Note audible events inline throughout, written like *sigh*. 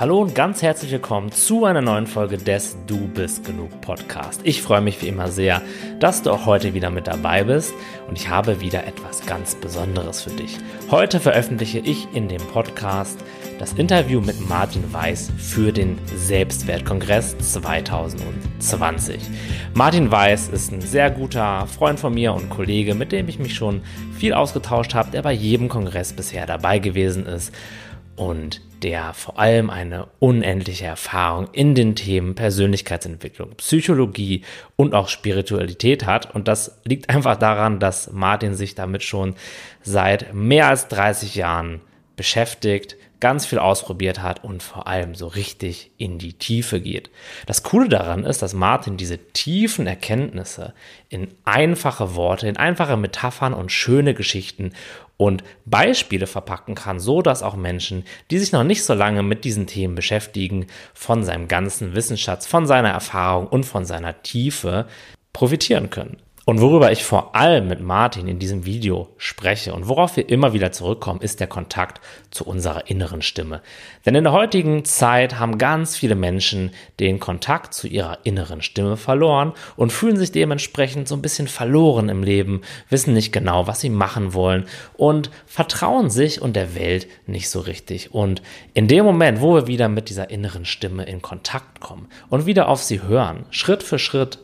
Hallo und ganz herzlich willkommen zu einer neuen Folge des Du bist genug Podcast. Ich freue mich wie immer sehr, dass du auch heute wieder mit dabei bist und ich habe wieder etwas ganz Besonderes für dich. Heute veröffentliche ich in dem Podcast das Interview mit Martin Weiß für den Selbstwertkongress 2020. Martin Weiß ist ein sehr guter Freund von mir und Kollege, mit dem ich mich schon viel ausgetauscht habe, der bei jedem Kongress bisher dabei gewesen ist und der vor allem eine unendliche Erfahrung in den Themen Persönlichkeitsentwicklung, Psychologie und auch Spiritualität hat. Und das liegt einfach daran, dass Martin sich damit schon seit mehr als 30 Jahren beschäftigt, ganz viel ausprobiert hat und vor allem so richtig in die Tiefe geht. Das Coole daran ist, dass Martin diese tiefen Erkenntnisse in einfache Worte, in einfache Metaphern und schöne Geschichten und Beispiele verpacken kann, so dass auch Menschen, die sich noch nicht so lange mit diesen Themen beschäftigen, von seinem ganzen Wissensschatz, von seiner Erfahrung und von seiner Tiefe profitieren können. Und worüber ich vor allem mit Martin in diesem Video spreche und worauf wir immer wieder zurückkommen, ist der Kontakt zu unserer inneren Stimme. Denn in der heutigen Zeit haben ganz viele Menschen den Kontakt zu ihrer inneren Stimme verloren und fühlen sich dementsprechend so ein bisschen verloren im Leben, wissen nicht genau, was sie machen wollen und vertrauen sich und der Welt nicht so richtig. Und in dem Moment, wo wir wieder mit dieser inneren Stimme in Kontakt kommen und wieder auf sie hören, Schritt für Schritt,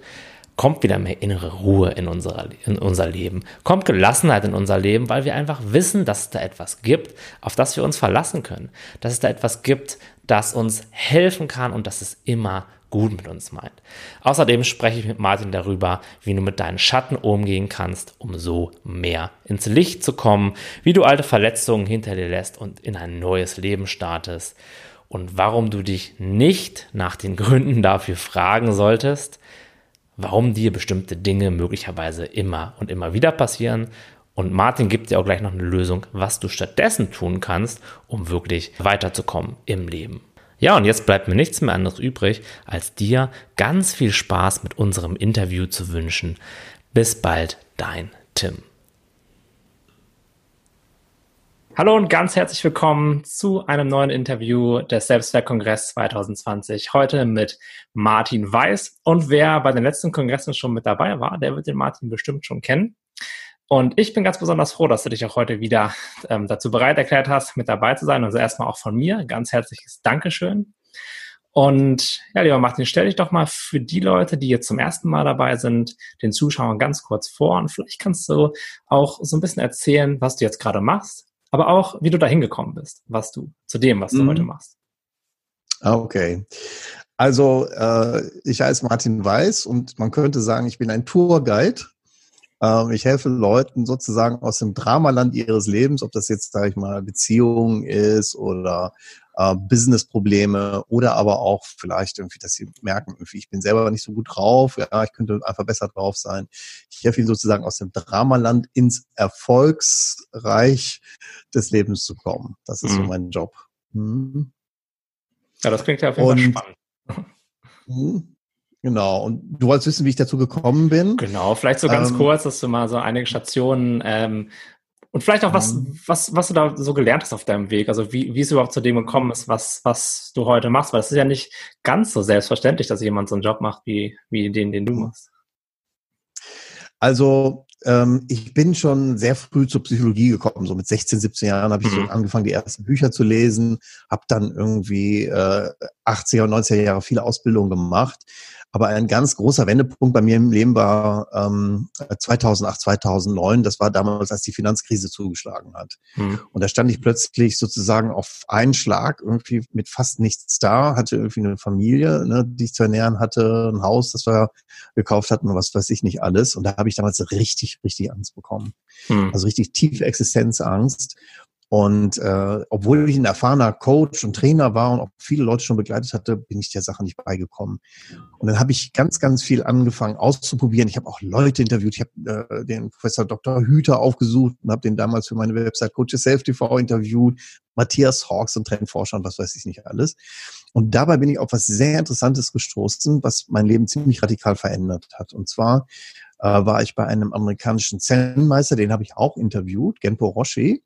kommt wieder mehr innere Ruhe in, unserer, in unser Leben, kommt Gelassenheit in unser Leben, weil wir einfach wissen, dass es da etwas gibt, auf das wir uns verlassen können, dass es da etwas gibt, das uns helfen kann und das es immer gut mit uns meint. Außerdem spreche ich mit Martin darüber, wie du mit deinen Schatten umgehen kannst, um so mehr ins Licht zu kommen, wie du alte Verletzungen hinter dir lässt und in ein neues Leben startest und warum du dich nicht nach den Gründen dafür fragen solltest, warum dir bestimmte Dinge möglicherweise immer und immer wieder passieren. Und Martin gibt dir auch gleich noch eine Lösung, was du stattdessen tun kannst, um wirklich weiterzukommen im Leben. Ja, und jetzt bleibt mir nichts mehr anderes übrig, als dir ganz viel Spaß mit unserem Interview zu wünschen. Bis bald, dein Tim. Hallo und ganz herzlich willkommen zu einem neuen Interview des Selbstwertkongress 2020. Heute mit Martin Weiß. Und wer bei den letzten Kongressen schon mit dabei war, der wird den Martin bestimmt schon kennen. Und ich bin ganz besonders froh, dass du dich auch heute wieder ähm, dazu bereit erklärt hast, mit dabei zu sein. Also erstmal auch von mir ganz herzliches Dankeschön. Und ja, lieber Martin, stell dich doch mal für die Leute, die jetzt zum ersten Mal dabei sind, den Zuschauern ganz kurz vor. Und vielleicht kannst du auch so ein bisschen erzählen, was du jetzt gerade machst aber auch, wie du da hingekommen bist, was du zu dem, was du mhm. heute machst. Ah, okay. Also, äh, ich heiße Martin Weiß und man könnte sagen, ich bin ein Tourguide. Ähm, ich helfe Leuten sozusagen aus dem Dramaland ihres Lebens, ob das jetzt, sage ich mal, Beziehung ist oder äh, Business-Probleme oder aber auch vielleicht irgendwie, dass sie merken, irgendwie, ich bin selber nicht so gut drauf, ja, ich könnte einfach besser drauf sein. Ich helfe ihnen sozusagen aus dem Dramaland ins Erfolgsreich des Lebens zu kommen. Das ist mhm. so mein Job. Mhm. Ja, das klingt ja auf jeden Fall spannend. Mhm. Genau. Und du wolltest wissen, wie ich dazu gekommen bin. Genau. Vielleicht so ganz ähm, kurz, dass du mal so einige Stationen ähm, und vielleicht auch, was, mhm. was, was du da so gelernt hast auf deinem Weg, also wie, wie es überhaupt zu dem gekommen ist, was, was du heute machst, weil es ist ja nicht ganz so selbstverständlich, dass jemand so einen Job macht wie, wie den, den du mhm. machst. Also ähm, ich bin schon sehr früh zur Psychologie gekommen. So mit 16, 17 Jahren habe ich mhm. so angefangen, die ersten Bücher zu lesen, habe dann irgendwie äh, 80er und 90er Jahre viele Ausbildungen gemacht. Aber ein ganz großer Wendepunkt bei mir im Leben war ähm, 2008, 2009. Das war damals, als die Finanzkrise zugeschlagen hat. Mhm. Und da stand ich plötzlich sozusagen auf einen Schlag irgendwie mit fast nichts da, hatte irgendwie eine Familie, ne, die ich zu ernähren hatte, ein Haus, das wir gekauft hatten und was weiß ich nicht alles. Und da habe ich damals richtig, richtig Angst bekommen. Mhm. Also richtig tiefe Existenzangst. Und äh, obwohl ich ein erfahrener Coach und Trainer war und auch viele Leute schon begleitet hatte, bin ich der Sache nicht beigekommen. Und dann habe ich ganz, ganz viel angefangen auszuprobieren. Ich habe auch Leute interviewt. Ich habe äh, den Professor Dr. Hüter aufgesucht und habe den damals für meine Website Coaches Self TV interviewt. Matthias Hawks und Trendforscher und was weiß ich nicht alles. Und dabei bin ich auf was sehr Interessantes gestoßen, was mein Leben ziemlich radikal verändert hat. Und zwar äh, war ich bei einem amerikanischen Zen-Meister, den habe ich auch interviewt, Genpo Roshi.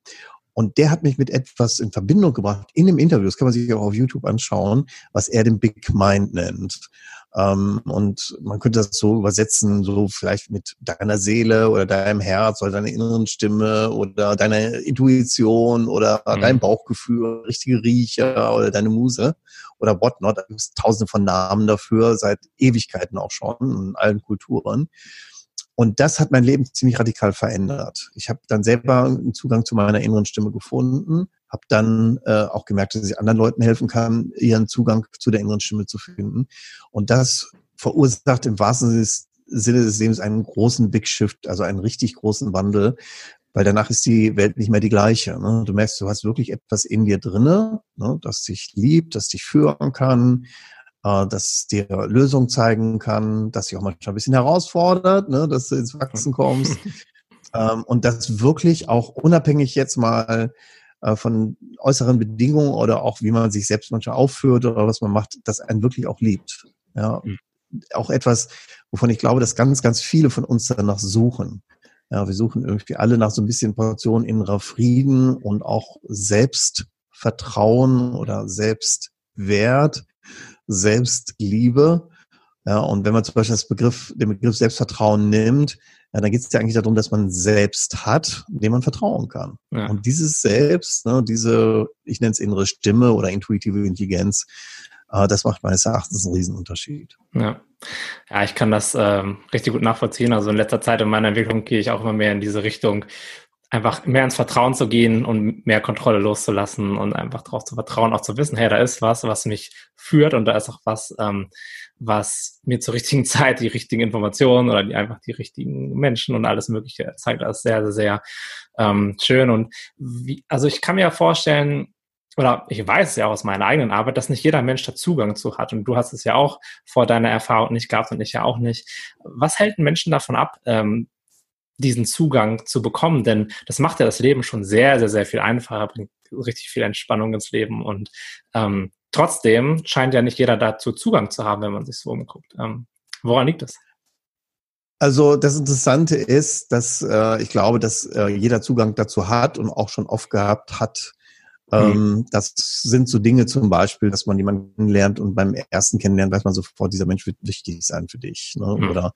Und der hat mich mit etwas in Verbindung gebracht, in dem Interview, das kann man sich auch auf YouTube anschauen, was er den Big Mind nennt. Ähm, und man könnte das so übersetzen, so vielleicht mit deiner Seele oder deinem Herz oder deiner inneren Stimme oder deiner Intuition oder mhm. deinem Bauchgefühl, richtige Riecher oder deine Muse oder whatnot. Da gibt es tausende von Namen dafür, seit Ewigkeiten auch schon in allen Kulturen. Und das hat mein Leben ziemlich radikal verändert. Ich habe dann selber einen Zugang zu meiner inneren Stimme gefunden, habe dann äh, auch gemerkt, dass ich anderen Leuten helfen kann, ihren Zugang zu der inneren Stimme zu finden. Und das verursacht im wahrsten Sinne des Lebens einen großen Big Shift, also einen richtig großen Wandel, weil danach ist die Welt nicht mehr die gleiche. Ne? Du merkst, du hast wirklich etwas in dir drinne, ne? das dich liebt, das dich führen kann, äh, das dir Lösungen zeigen kann, das dich auch manchmal ein bisschen herausfordert, ne, dass du ins Wachsen kommst. *laughs* ähm, und das wirklich auch unabhängig jetzt mal äh, von äußeren Bedingungen oder auch wie man sich selbst manchmal aufführt oder was man macht, das einen wirklich auch liebt. Ja, mhm. auch etwas, wovon ich glaube, dass ganz, ganz viele von uns danach suchen. Ja, wir suchen irgendwie alle nach so ein bisschen Portion innerer Frieden und auch Selbstvertrauen oder Selbstwert Selbstliebe. Ja, und wenn man zum Beispiel das Begriff, den Begriff Selbstvertrauen nimmt, ja, dann geht es ja eigentlich darum, dass man selbst hat, dem man vertrauen kann. Ja. Und dieses Selbst, ne, diese, ich nenne es innere Stimme oder intuitive Intelligenz, äh, das macht meines Erachtens einen Riesenunterschied. Ja. Ja, ich kann das ähm, richtig gut nachvollziehen. Also in letzter Zeit in meiner Entwicklung gehe ich auch immer mehr in diese Richtung, einfach mehr ins Vertrauen zu gehen und mehr Kontrolle loszulassen und einfach darauf zu vertrauen, auch zu wissen, hey, da ist was, was mich führt und da ist auch was, ähm, was mir zur richtigen *laughs* Zeit die richtigen Informationen oder die einfach die richtigen Menschen und alles Mögliche zeigt. Das ist sehr, sehr, sehr ähm, schön. Und wie, also ich kann mir ja vorstellen, oder ich weiß ja aus meiner eigenen Arbeit, dass nicht jeder Mensch da Zugang zu hat. Und du hast es ja auch vor deiner Erfahrung nicht gehabt und ich ja auch nicht. Was hält Menschen davon ab, ähm, diesen Zugang zu bekommen, denn das macht ja das Leben schon sehr, sehr, sehr viel einfacher, bringt richtig viel Entspannung ins Leben und ähm, trotzdem scheint ja nicht jeder dazu Zugang zu haben, wenn man sich so umguckt. Ähm, woran liegt das? Also das Interessante ist, dass äh, ich glaube, dass äh, jeder Zugang dazu hat und auch schon oft gehabt hat, Mhm. Ähm, das sind so Dinge zum Beispiel, dass man jemanden lernt und beim ersten Kennenlernen weiß man sofort, dieser Mensch wird wichtig sein für dich. Ne? Mhm. Oder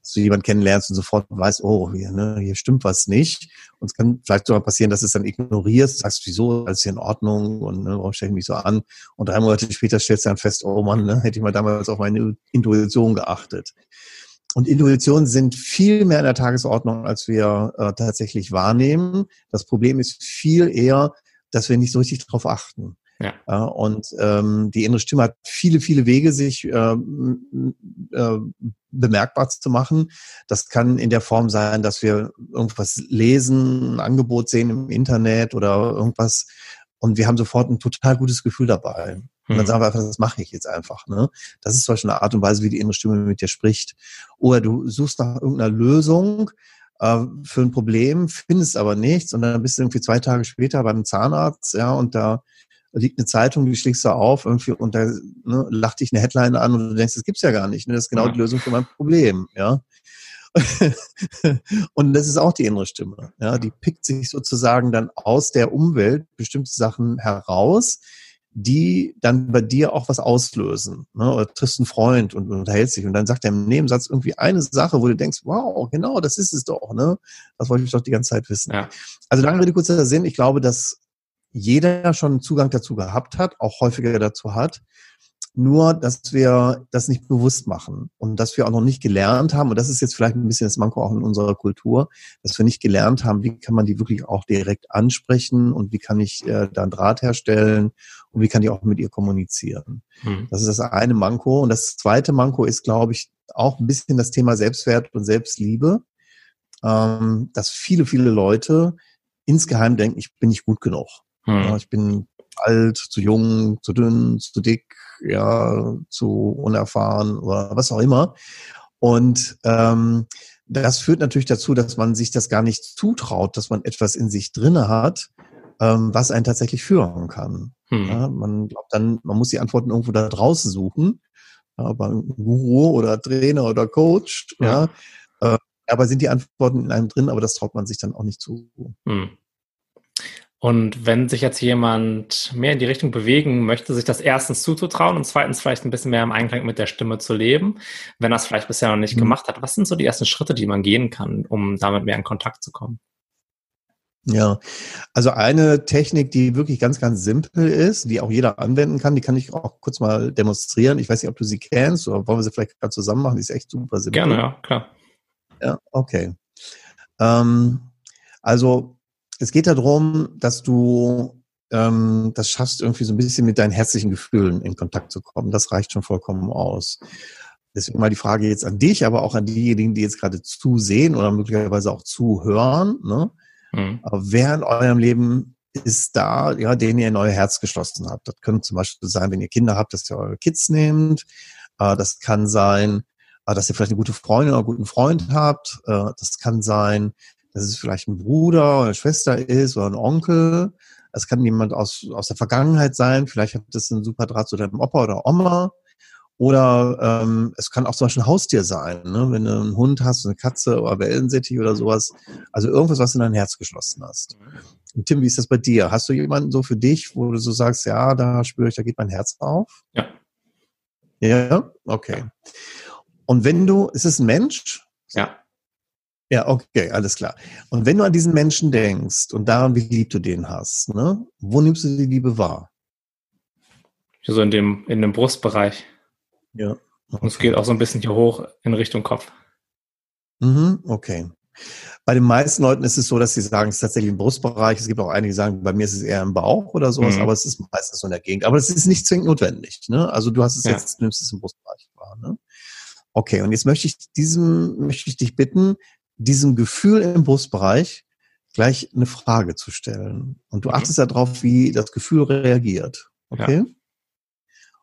dass du jemanden kennenlernst und sofort weißt, oh, hier, ne, hier stimmt was nicht. Und es kann vielleicht sogar passieren, dass du es dann ignorierst, sagst, wieso, alles hier in Ordnung und ne, warum stelle ich mich so an? Und drei Monate später stellst du dann fest, oh Mann, ne, hätte ich mal damals auf meine Intuition geachtet. Und Intuitionen sind viel mehr in der Tagesordnung, als wir äh, tatsächlich wahrnehmen. Das Problem ist viel eher, dass wir nicht so richtig darauf achten. Ja. ja und ähm, die innere Stimme hat viele, viele Wege, sich ähm, äh, bemerkbar zu machen. Das kann in der Form sein, dass wir irgendwas lesen, ein Angebot sehen im Internet oder irgendwas und wir haben sofort ein total gutes Gefühl dabei. Und dann hm. sagen wir einfach, das mache ich jetzt einfach. Ne? Das ist zum Beispiel eine Art und Weise, wie die innere Stimme mit dir spricht. Oder du suchst nach irgendeiner Lösung äh, für ein Problem, findest aber nichts und dann bist du irgendwie zwei Tage später beim Zahnarzt, ja, und da liegt eine Zeitung, die schlägst du auf irgendwie und da ne, lacht dich eine Headline an und du denkst, das gibt's ja gar nicht. Ne? Das ist genau ja. die Lösung für mein Problem, ja. *laughs* und das ist auch die innere Stimme. Ja, die pickt sich sozusagen dann aus der Umwelt bestimmte Sachen heraus, die dann bei dir auch was auslösen. Ne? Oder triffst einen Freund und unterhältst dich und dann sagt er im Nebensatz irgendwie eine Sache, wo du denkst, wow, genau, das ist es doch. Ne? Das wollte ich doch die ganze Zeit wissen. Ja. Also lange Rede, kurzer Sinn. Ich glaube, dass jeder schon Zugang dazu gehabt hat, auch häufiger dazu hat. Nur, dass wir das nicht bewusst machen und dass wir auch noch nicht gelernt haben, und das ist jetzt vielleicht ein bisschen das Manko auch in unserer Kultur, dass wir nicht gelernt haben, wie kann man die wirklich auch direkt ansprechen und wie kann ich äh, da einen Draht herstellen und wie kann ich auch mit ihr kommunizieren. Hm. Das ist das eine Manko. Und das zweite Manko ist, glaube ich, auch ein bisschen das Thema Selbstwert und Selbstliebe, ähm, dass viele, viele Leute insgeheim denken, ich bin nicht gut genug. Hm. Ja, ich bin alt, zu jung, zu dünn, zu dick, ja, zu unerfahren oder was auch immer. Und ähm, das führt natürlich dazu, dass man sich das gar nicht zutraut, dass man etwas in sich drinne hat, ähm, was einen tatsächlich führen kann. Hm. Ja, man glaubt dann, man muss die Antworten irgendwo da draußen suchen, ja, beim Guru oder Trainer oder Coach. Ja. ja. Äh, aber sind die Antworten in einem drin, aber das traut man sich dann auch nicht zu. Hm. Und wenn sich jetzt jemand mehr in die Richtung bewegen möchte, sich das erstens zuzutrauen und zweitens vielleicht ein bisschen mehr im Einklang mit der Stimme zu leben, wenn er es vielleicht bisher noch nicht mhm. gemacht hat, was sind so die ersten Schritte, die man gehen kann, um damit mehr in Kontakt zu kommen? Ja, also eine Technik, die wirklich ganz, ganz simpel ist, die auch jeder anwenden kann, die kann ich auch kurz mal demonstrieren. Ich weiß nicht, ob du sie kennst oder wollen wir sie vielleicht gerade zusammen machen? Die ist echt super simpel. Gerne, ja, klar. Ja, okay. Ähm, also es geht darum, dass du ähm, das schaffst, irgendwie so ein bisschen mit deinen herzlichen Gefühlen in Kontakt zu kommen. Das reicht schon vollkommen aus. Deswegen mal die Frage jetzt an dich, aber auch an diejenigen, die jetzt gerade zusehen oder möglicherweise auch zuhören. Ne? Mhm. Aber wer in eurem Leben ist da, ja, den ihr in euer Herz geschlossen habt? Das könnte zum Beispiel sein, wenn ihr Kinder habt, dass ihr eure Kids nehmt. Äh, das kann sein, äh, dass ihr vielleicht eine gute Freundin oder einen guten Freund habt. Äh, das kann sein, dass es vielleicht ein Bruder oder eine Schwester ist oder ein Onkel. Es kann jemand aus, aus der Vergangenheit sein. Vielleicht habt ihr einen super Draht zu deinem Opa oder Oma. Oder ähm, es kann auch zum Beispiel ein Haustier sein, ne? wenn du einen Hund hast, eine Katze oder Wellensittich oder sowas. Also irgendwas, was du in dein Herz geschlossen hast. Und Tim, wie ist das bei dir? Hast du jemanden so für dich, wo du so sagst, ja, da spüre ich, da geht mein Herz auf? Ja. Ja? Okay. Und wenn du, ist es ein Mensch? Ja. Ja, okay, alles klar. Und wenn du an diesen Menschen denkst und daran, wie lieb du den hast, ne, wo nimmst du die Liebe wahr? So in dem, in dem Brustbereich. Ja. Okay. Und es geht auch so ein bisschen hier hoch in Richtung Kopf. Mhm, okay. Bei den meisten Leuten ist es so, dass sie sagen, es ist tatsächlich im Brustbereich. Es gibt auch einige, die sagen, bei mir ist es eher im Bauch oder sowas, mhm. aber es ist meistens so in der Gegend. Aber es ist nicht zwingend notwendig. Ne? Also du hast es ja. jetzt, nimmst es im Brustbereich wahr. Ne? Okay, und jetzt möchte ich diesem, möchte ich dich bitten, diesem Gefühl im Brustbereich gleich eine Frage zu stellen. Und du mhm. achtest darauf, wie das Gefühl reagiert. Okay? Ja.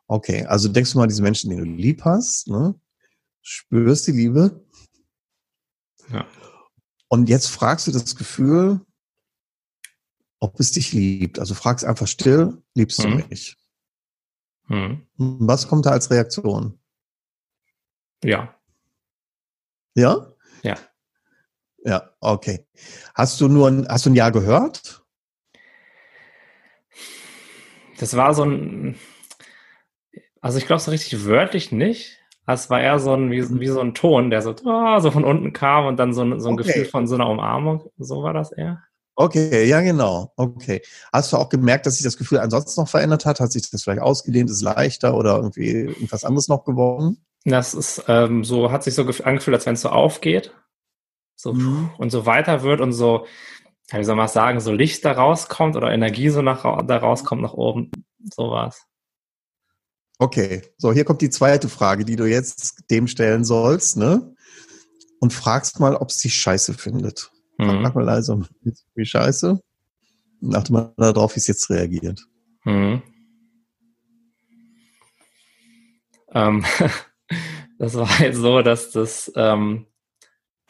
Okay, also denkst du mal diesen Menschen, den du lieb hast, ne? spürst die Liebe. Ja. Und jetzt fragst du das Gefühl, ob es dich liebt. Also fragst einfach still, liebst mhm. du mich? Mhm. Was kommt da als Reaktion? Ja. Ja? Ja. Ja, okay. Hast du nur ein, hast du ein Ja gehört? Das war so ein, also ich glaube so richtig wörtlich nicht. Es war eher so ein, wie, wie so ein Ton, der so, oh, so von unten kam und dann so ein, so ein okay. Gefühl von so einer Umarmung. So war das eher. Okay, ja, genau. Okay. Hast du auch gemerkt, dass sich das Gefühl ansonsten noch verändert hat? Hat sich das vielleicht ausgedehnt, ist leichter oder irgendwie irgendwas anderes noch geworden? Das ist ähm, so, hat sich so angefühlt, als wenn es so aufgeht so mhm. und so weiter wird und so, wie soll man sagen, so Licht da rauskommt oder Energie so nach, da rauskommt nach oben, sowas. Okay, so hier kommt die zweite Frage, die du jetzt dem stellen sollst, ne? Und fragst mal, ob es dich scheiße findet. Mhm. Frag mal also, wie scheiße? Und achte mal darauf, wie es jetzt reagiert. Mhm. Ähm, *laughs* das war halt so, dass das ähm,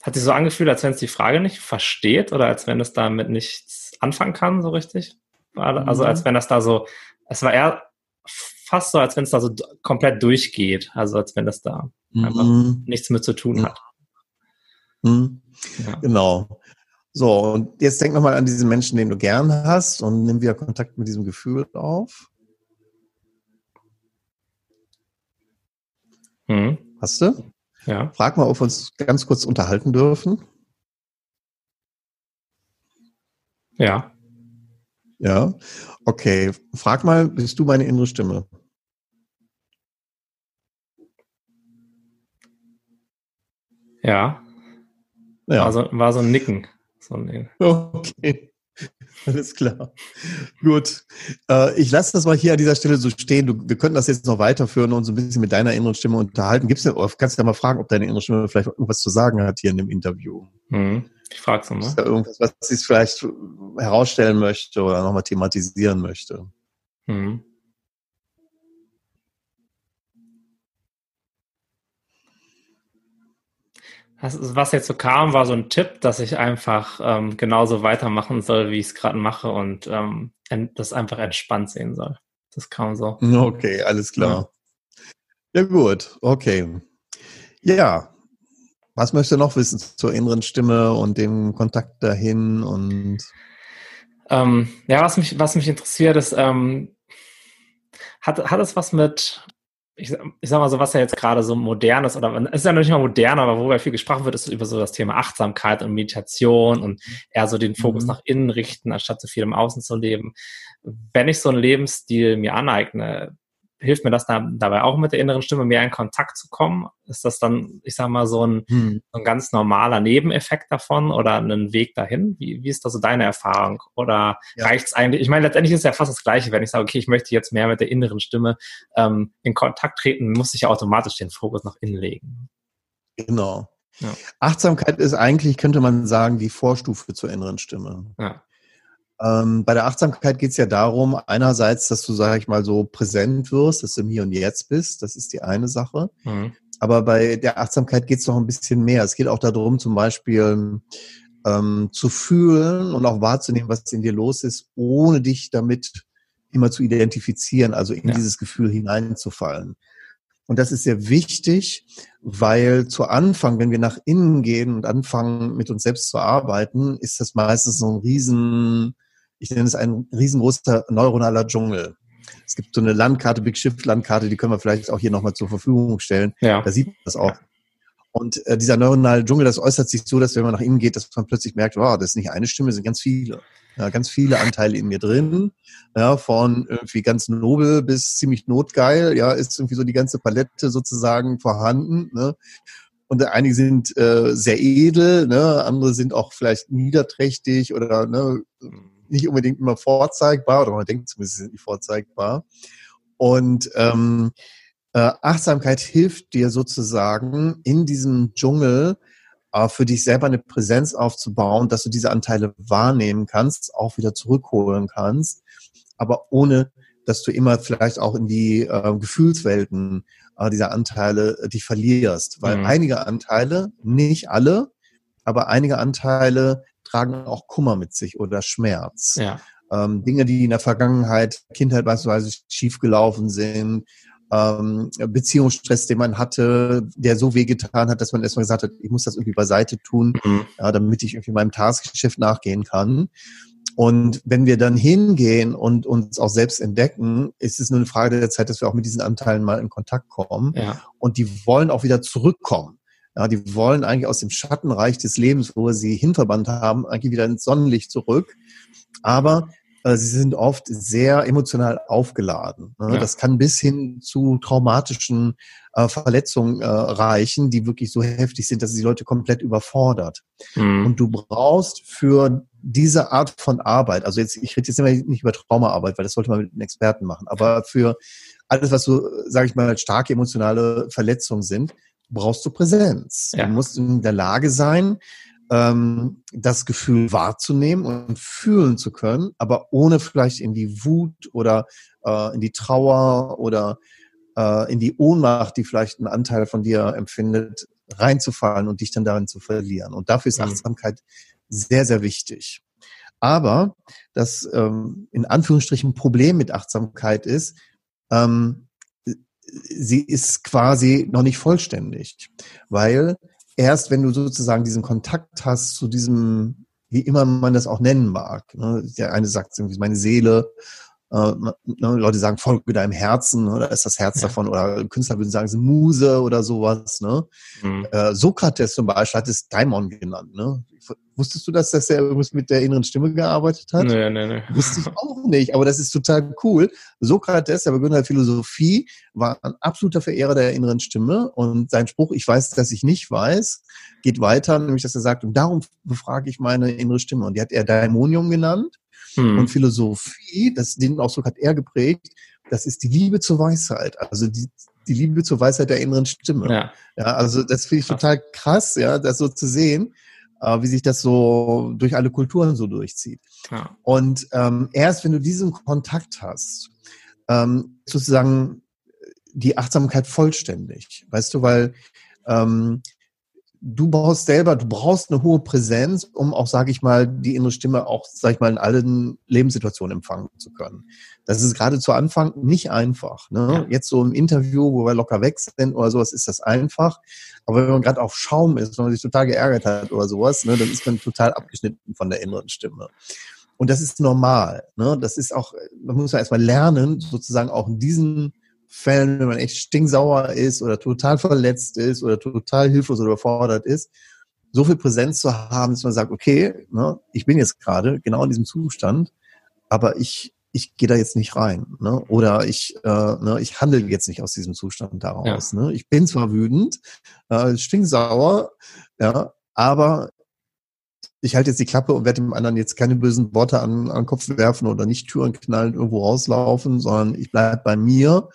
hat sich so angefühlt, als wenn es die Frage nicht versteht oder als wenn es damit nichts anfangen kann, so richtig. Also als mhm. wenn das da so, es war eher fast so, als wenn es da so komplett durchgeht. Also als wenn das da mhm. einfach nichts mit zu tun hat. Mhm. Ja. Genau. So, und jetzt denk nochmal an diesen Menschen, den du gern hast und nimm wieder Kontakt mit diesem Gefühl auf. Mhm. Hast du? Ja. Frag mal, ob wir uns ganz kurz unterhalten dürfen. Ja. Ja. Okay. Frag mal, bist du meine innere Stimme? Ja. ja. War, so, war so ein Nicken. So ein okay. *laughs* Alles klar. Gut. Äh, ich lasse das mal hier an dieser Stelle so stehen. Du, wir könnten das jetzt noch weiterführen und so ein bisschen mit deiner inneren Stimme unterhalten. Gibt's denn, kannst du ja mal fragen, ob deine innere Stimme vielleicht irgendwas zu sagen hat hier in dem Interview. Mhm. Ich frage es mal. Ist da irgendwas, was sie vielleicht herausstellen möchte oder nochmal thematisieren möchte? Mhm. Was jetzt so kam, war so ein Tipp, dass ich einfach ähm, genauso weitermachen soll, wie ich es gerade mache und ähm, das einfach entspannt sehen soll. Das kam so. Okay, alles klar. Ja, ja gut, okay. Ja, was möchtest du noch wissen zur inneren Stimme und dem Kontakt dahin und Ähm, ja, was mich, was mich interessiert ist, ähm, hat, hat es was mit, ich, ich sag mal so, was ja jetzt gerade so modern ist, oder es ist ja noch nicht mal modern, aber worüber viel gesprochen wird, ist über so das Thema Achtsamkeit und Meditation und eher so den Fokus mhm. nach innen richten, anstatt so viel im Außen zu leben. Wenn ich so einen Lebensstil mir aneigne, hilft mir das da, dabei auch mit der inneren Stimme mehr in Kontakt zu kommen? Ist das dann, ich sag mal, so ein, hm. so ein ganz normaler Nebeneffekt davon oder ein Weg dahin? Wie, wie ist da so deine Erfahrung? Oder ja. reicht es eigentlich? Ich meine, letztendlich ist es ja fast das Gleiche, wenn ich sage, okay, ich möchte jetzt mehr mit der inneren Stimme ähm, in Kontakt treten, muss ich ja automatisch den Fokus nach innen legen. Genau. Ja. Achtsamkeit ist eigentlich, könnte man sagen, die Vorstufe zur inneren Stimme. Ja. Ähm, bei der Achtsamkeit geht es ja darum, einerseits, dass du, sag ich mal, so präsent wirst, dass du im Hier und Jetzt bist. Das ist die eine Sache. Mhm. Aber bei der Achtsamkeit geht es noch ein bisschen mehr. Es geht auch darum, zum Beispiel ähm, zu fühlen und auch wahrzunehmen, was in dir los ist, ohne dich damit immer zu identifizieren, also in ja. dieses Gefühl hineinzufallen. Und das ist sehr wichtig, weil zu Anfang, wenn wir nach innen gehen und anfangen, mit uns selbst zu arbeiten, ist das meistens so ein riesen ich nenne es ein riesengroßer neuronaler Dschungel. Es gibt so eine Landkarte, Big Shift Landkarte, die können wir vielleicht auch hier nochmal zur Verfügung stellen. Ja. Da sieht man das auch. Und äh, dieser neuronale Dschungel, das äußert sich so, dass wenn man nach innen geht, dass man plötzlich merkt, wow, das ist nicht eine Stimme, das sind ganz viele. Ja, ganz viele Anteile in mir drin. Ja, von irgendwie ganz nobel bis ziemlich notgeil, ja, ist irgendwie so die ganze Palette sozusagen vorhanden. Ne? Und einige sind äh, sehr edel, ne? andere sind auch vielleicht niederträchtig oder ne, nicht unbedingt immer vorzeigbar oder man denkt zumindest, sie sind nicht vorzeigbar. Und ähm, äh, Achtsamkeit hilft dir sozusagen in diesem Dschungel äh, für dich selber eine Präsenz aufzubauen, dass du diese Anteile wahrnehmen kannst, auch wieder zurückholen kannst, aber ohne dass du immer vielleicht auch in die äh, Gefühlswelten dieser Anteile äh, dich verlierst. Weil mhm. einige Anteile, nicht alle, aber einige Anteile tragen auch Kummer mit sich oder Schmerz. Ja. Ähm, Dinge, die in der Vergangenheit, Kindheit beispielsweise schiefgelaufen sind, ähm, Beziehungsstress, den man hatte, der so wehgetan hat, dass man erstmal gesagt hat, ich muss das irgendwie beiseite tun, mhm. ja, damit ich irgendwie meinem Tagesgeschäft nachgehen kann. Und wenn wir dann hingehen und uns auch selbst entdecken, ist es nur eine Frage der Zeit, dass wir auch mit diesen Anteilen mal in Kontakt kommen. Ja. Und die wollen auch wieder zurückkommen. Ja, die wollen eigentlich aus dem Schattenreich des Lebens, wo wir sie hinverbannt haben, eigentlich wieder ins Sonnenlicht zurück. Aber äh, sie sind oft sehr emotional aufgeladen. Ne? Ja. Das kann bis hin zu traumatischen äh, Verletzungen äh, reichen, die wirklich so heftig sind, dass sie die Leute komplett überfordert. Mhm. Und du brauchst für diese Art von Arbeit, also jetzt, ich rede jetzt immer nicht über Traumaarbeit, weil das sollte man mit einem Experten machen, aber für alles, was so, sage ich mal, starke emotionale Verletzungen sind, brauchst du Präsenz. Ja. Du musst in der Lage sein, ähm, das Gefühl wahrzunehmen und fühlen zu können, aber ohne vielleicht in die Wut oder äh, in die Trauer oder äh, in die Ohnmacht, die vielleicht ein Anteil von dir empfindet, reinzufallen und dich dann darin zu verlieren. Und dafür ist mhm. Achtsamkeit sehr, sehr wichtig. Aber das ähm, in Anführungsstrichen Problem mit Achtsamkeit ist, ähm, sie ist quasi noch nicht vollständig, weil erst wenn du sozusagen diesen Kontakt hast zu diesem, wie immer man das auch nennen mag, ne, der eine sagt irgendwie meine Seele, äh, ne, Leute sagen folge deinem Herzen oder ist das Herz ja. davon oder Künstler würden sagen, es ist Muse oder sowas. Ne? Mhm. Äh, Sokrates zum Beispiel hat es Daimon genannt. Ne? Wusstest du, dass, dass er übrigens mit der inneren Stimme gearbeitet hat? Nee, nee, nee. Wusste ich auch nicht, aber das ist total cool. Sokrates, der Begründer der Philosophie, war ein absoluter Verehrer der inneren Stimme und sein Spruch, ich weiß, dass ich nicht weiß, geht weiter, nämlich, dass er sagt, und darum befrage ich meine innere Stimme. Und die hat er Daimonium genannt. Hm. Und Philosophie, das, den Ausdruck hat er geprägt, das ist die Liebe zur Weisheit. Also die, die Liebe zur Weisheit der inneren Stimme. Ja, ja also das finde ich total krass, ja, das so zu sehen wie sich das so durch alle Kulturen so durchzieht. Ja. Und ähm, erst wenn du diesen Kontakt hast, ähm, sozusagen die Achtsamkeit vollständig, weißt du, weil ähm, du brauchst selber, du brauchst eine hohe Präsenz, um auch, sage ich mal, die innere Stimme auch, sage ich mal, in allen Lebenssituationen empfangen zu können. Das ist gerade zu Anfang nicht einfach. Ne? Jetzt so im Interview, wo wir locker weg sind oder sowas, ist das einfach. Aber wenn man gerade auf Schaum ist, wenn man sich total geärgert hat oder sowas, ne, dann ist man total abgeschnitten von der inneren Stimme. Und das ist normal. Ne? Das ist auch, man muss ja erstmal lernen, sozusagen auch in diesen Fällen, wenn man echt stinksauer ist oder total verletzt ist oder total hilflos oder überfordert ist, so viel Präsenz zu haben, dass man sagt, okay, ne, ich bin jetzt gerade genau in diesem Zustand, aber ich, ich gehe da jetzt nicht rein. Ne? Oder ich, äh, ne, ich handle jetzt nicht aus diesem Zustand daraus. Ja. Ne? Ich bin zwar wütend, äh, stinksauer, ja, aber ich halte jetzt die Klappe und werde dem anderen jetzt keine bösen Worte an, an den Kopf werfen oder nicht Türen knallen, irgendwo rauslaufen, sondern ich bleibe bei mir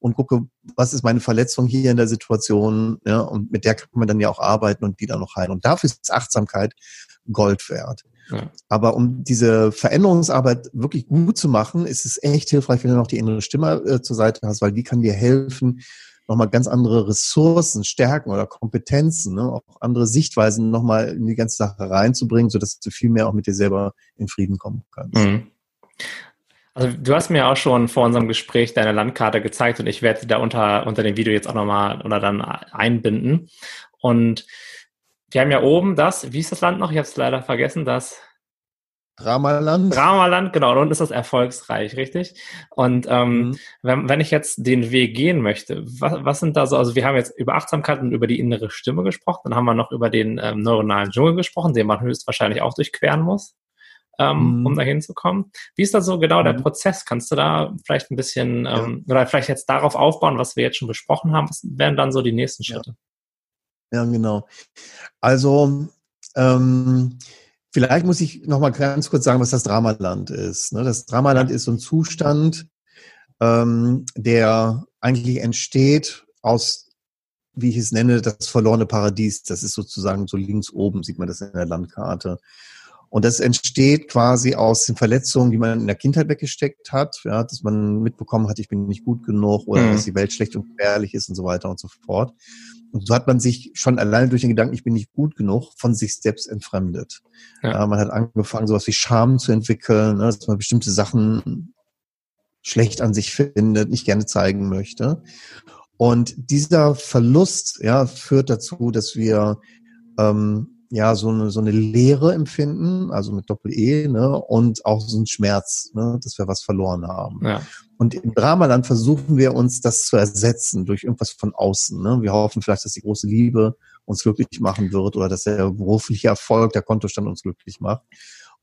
und gucke, was ist meine Verletzung hier in der Situation, ja, und mit der kann man dann ja auch arbeiten und die dann noch heilen. Und dafür ist Achtsamkeit Gold wert. Ja. Aber um diese Veränderungsarbeit wirklich gut zu machen, ist es echt hilfreich, wenn du noch die innere Stimme äh, zur Seite hast, weil die kann dir helfen, nochmal ganz andere Ressourcen, Stärken oder Kompetenzen, ne, auch andere Sichtweisen nochmal in die ganze Sache reinzubringen, sodass du viel mehr auch mit dir selber in Frieden kommen kannst. Mhm. Also du hast mir auch schon vor unserem Gespräch deine Landkarte gezeigt und ich werde sie da unter, unter dem Video jetzt auch nochmal oder dann einbinden. Und wir haben ja oben das, wie ist das Land noch? Ich habe es leider vergessen, das Dramaland. Dramaland, genau, und ist das erfolgsreich, richtig? Und ähm, mhm. wenn, wenn ich jetzt den Weg gehen möchte, was, was sind da so, also wir haben jetzt über Achtsamkeit und über die innere Stimme gesprochen, dann haben wir noch über den ähm, neuronalen Dschungel gesprochen, den man höchstwahrscheinlich auch durchqueren muss ähm, mhm. um da hinzukommen. Wie ist da so genau der mhm. Prozess? Kannst du da vielleicht ein bisschen ähm, ja. oder vielleicht jetzt darauf aufbauen, was wir jetzt schon besprochen haben? Was wären dann so die nächsten Schritte? Ja, ja genau. Also ähm, vielleicht muss ich noch mal ganz kurz sagen, was das Dramaland ist. Ne? Das Dramaland ist so ein Zustand, ähm, der eigentlich entsteht aus wie ich es nenne, das verlorene Paradies. Das ist sozusagen so links oben, sieht man das in der Landkarte. Und das entsteht quasi aus den Verletzungen, die man in der Kindheit weggesteckt hat, ja, dass man mitbekommen hat, ich bin nicht gut genug oder mhm. dass die Welt schlecht und gefährlich ist und so weiter und so fort. Und so hat man sich schon alleine durch den Gedanken, ich bin nicht gut genug, von sich selbst entfremdet. Ja. Ja, man hat angefangen, sowas wie Scham zu entwickeln, ne, dass man bestimmte Sachen schlecht an sich findet, nicht gerne zeigen möchte. Und dieser Verlust ja, führt dazu, dass wir ähm, ja so eine so eine Leere empfinden, also mit Doppel-E, ne, und auch so ein Schmerz, ne, dass wir was verloren haben. Ja. Und im Dramaland versuchen wir uns das zu ersetzen durch irgendwas von außen. Ne? Wir hoffen vielleicht, dass die große Liebe uns glücklich machen wird oder dass der berufliche Erfolg, der Kontostand uns glücklich macht.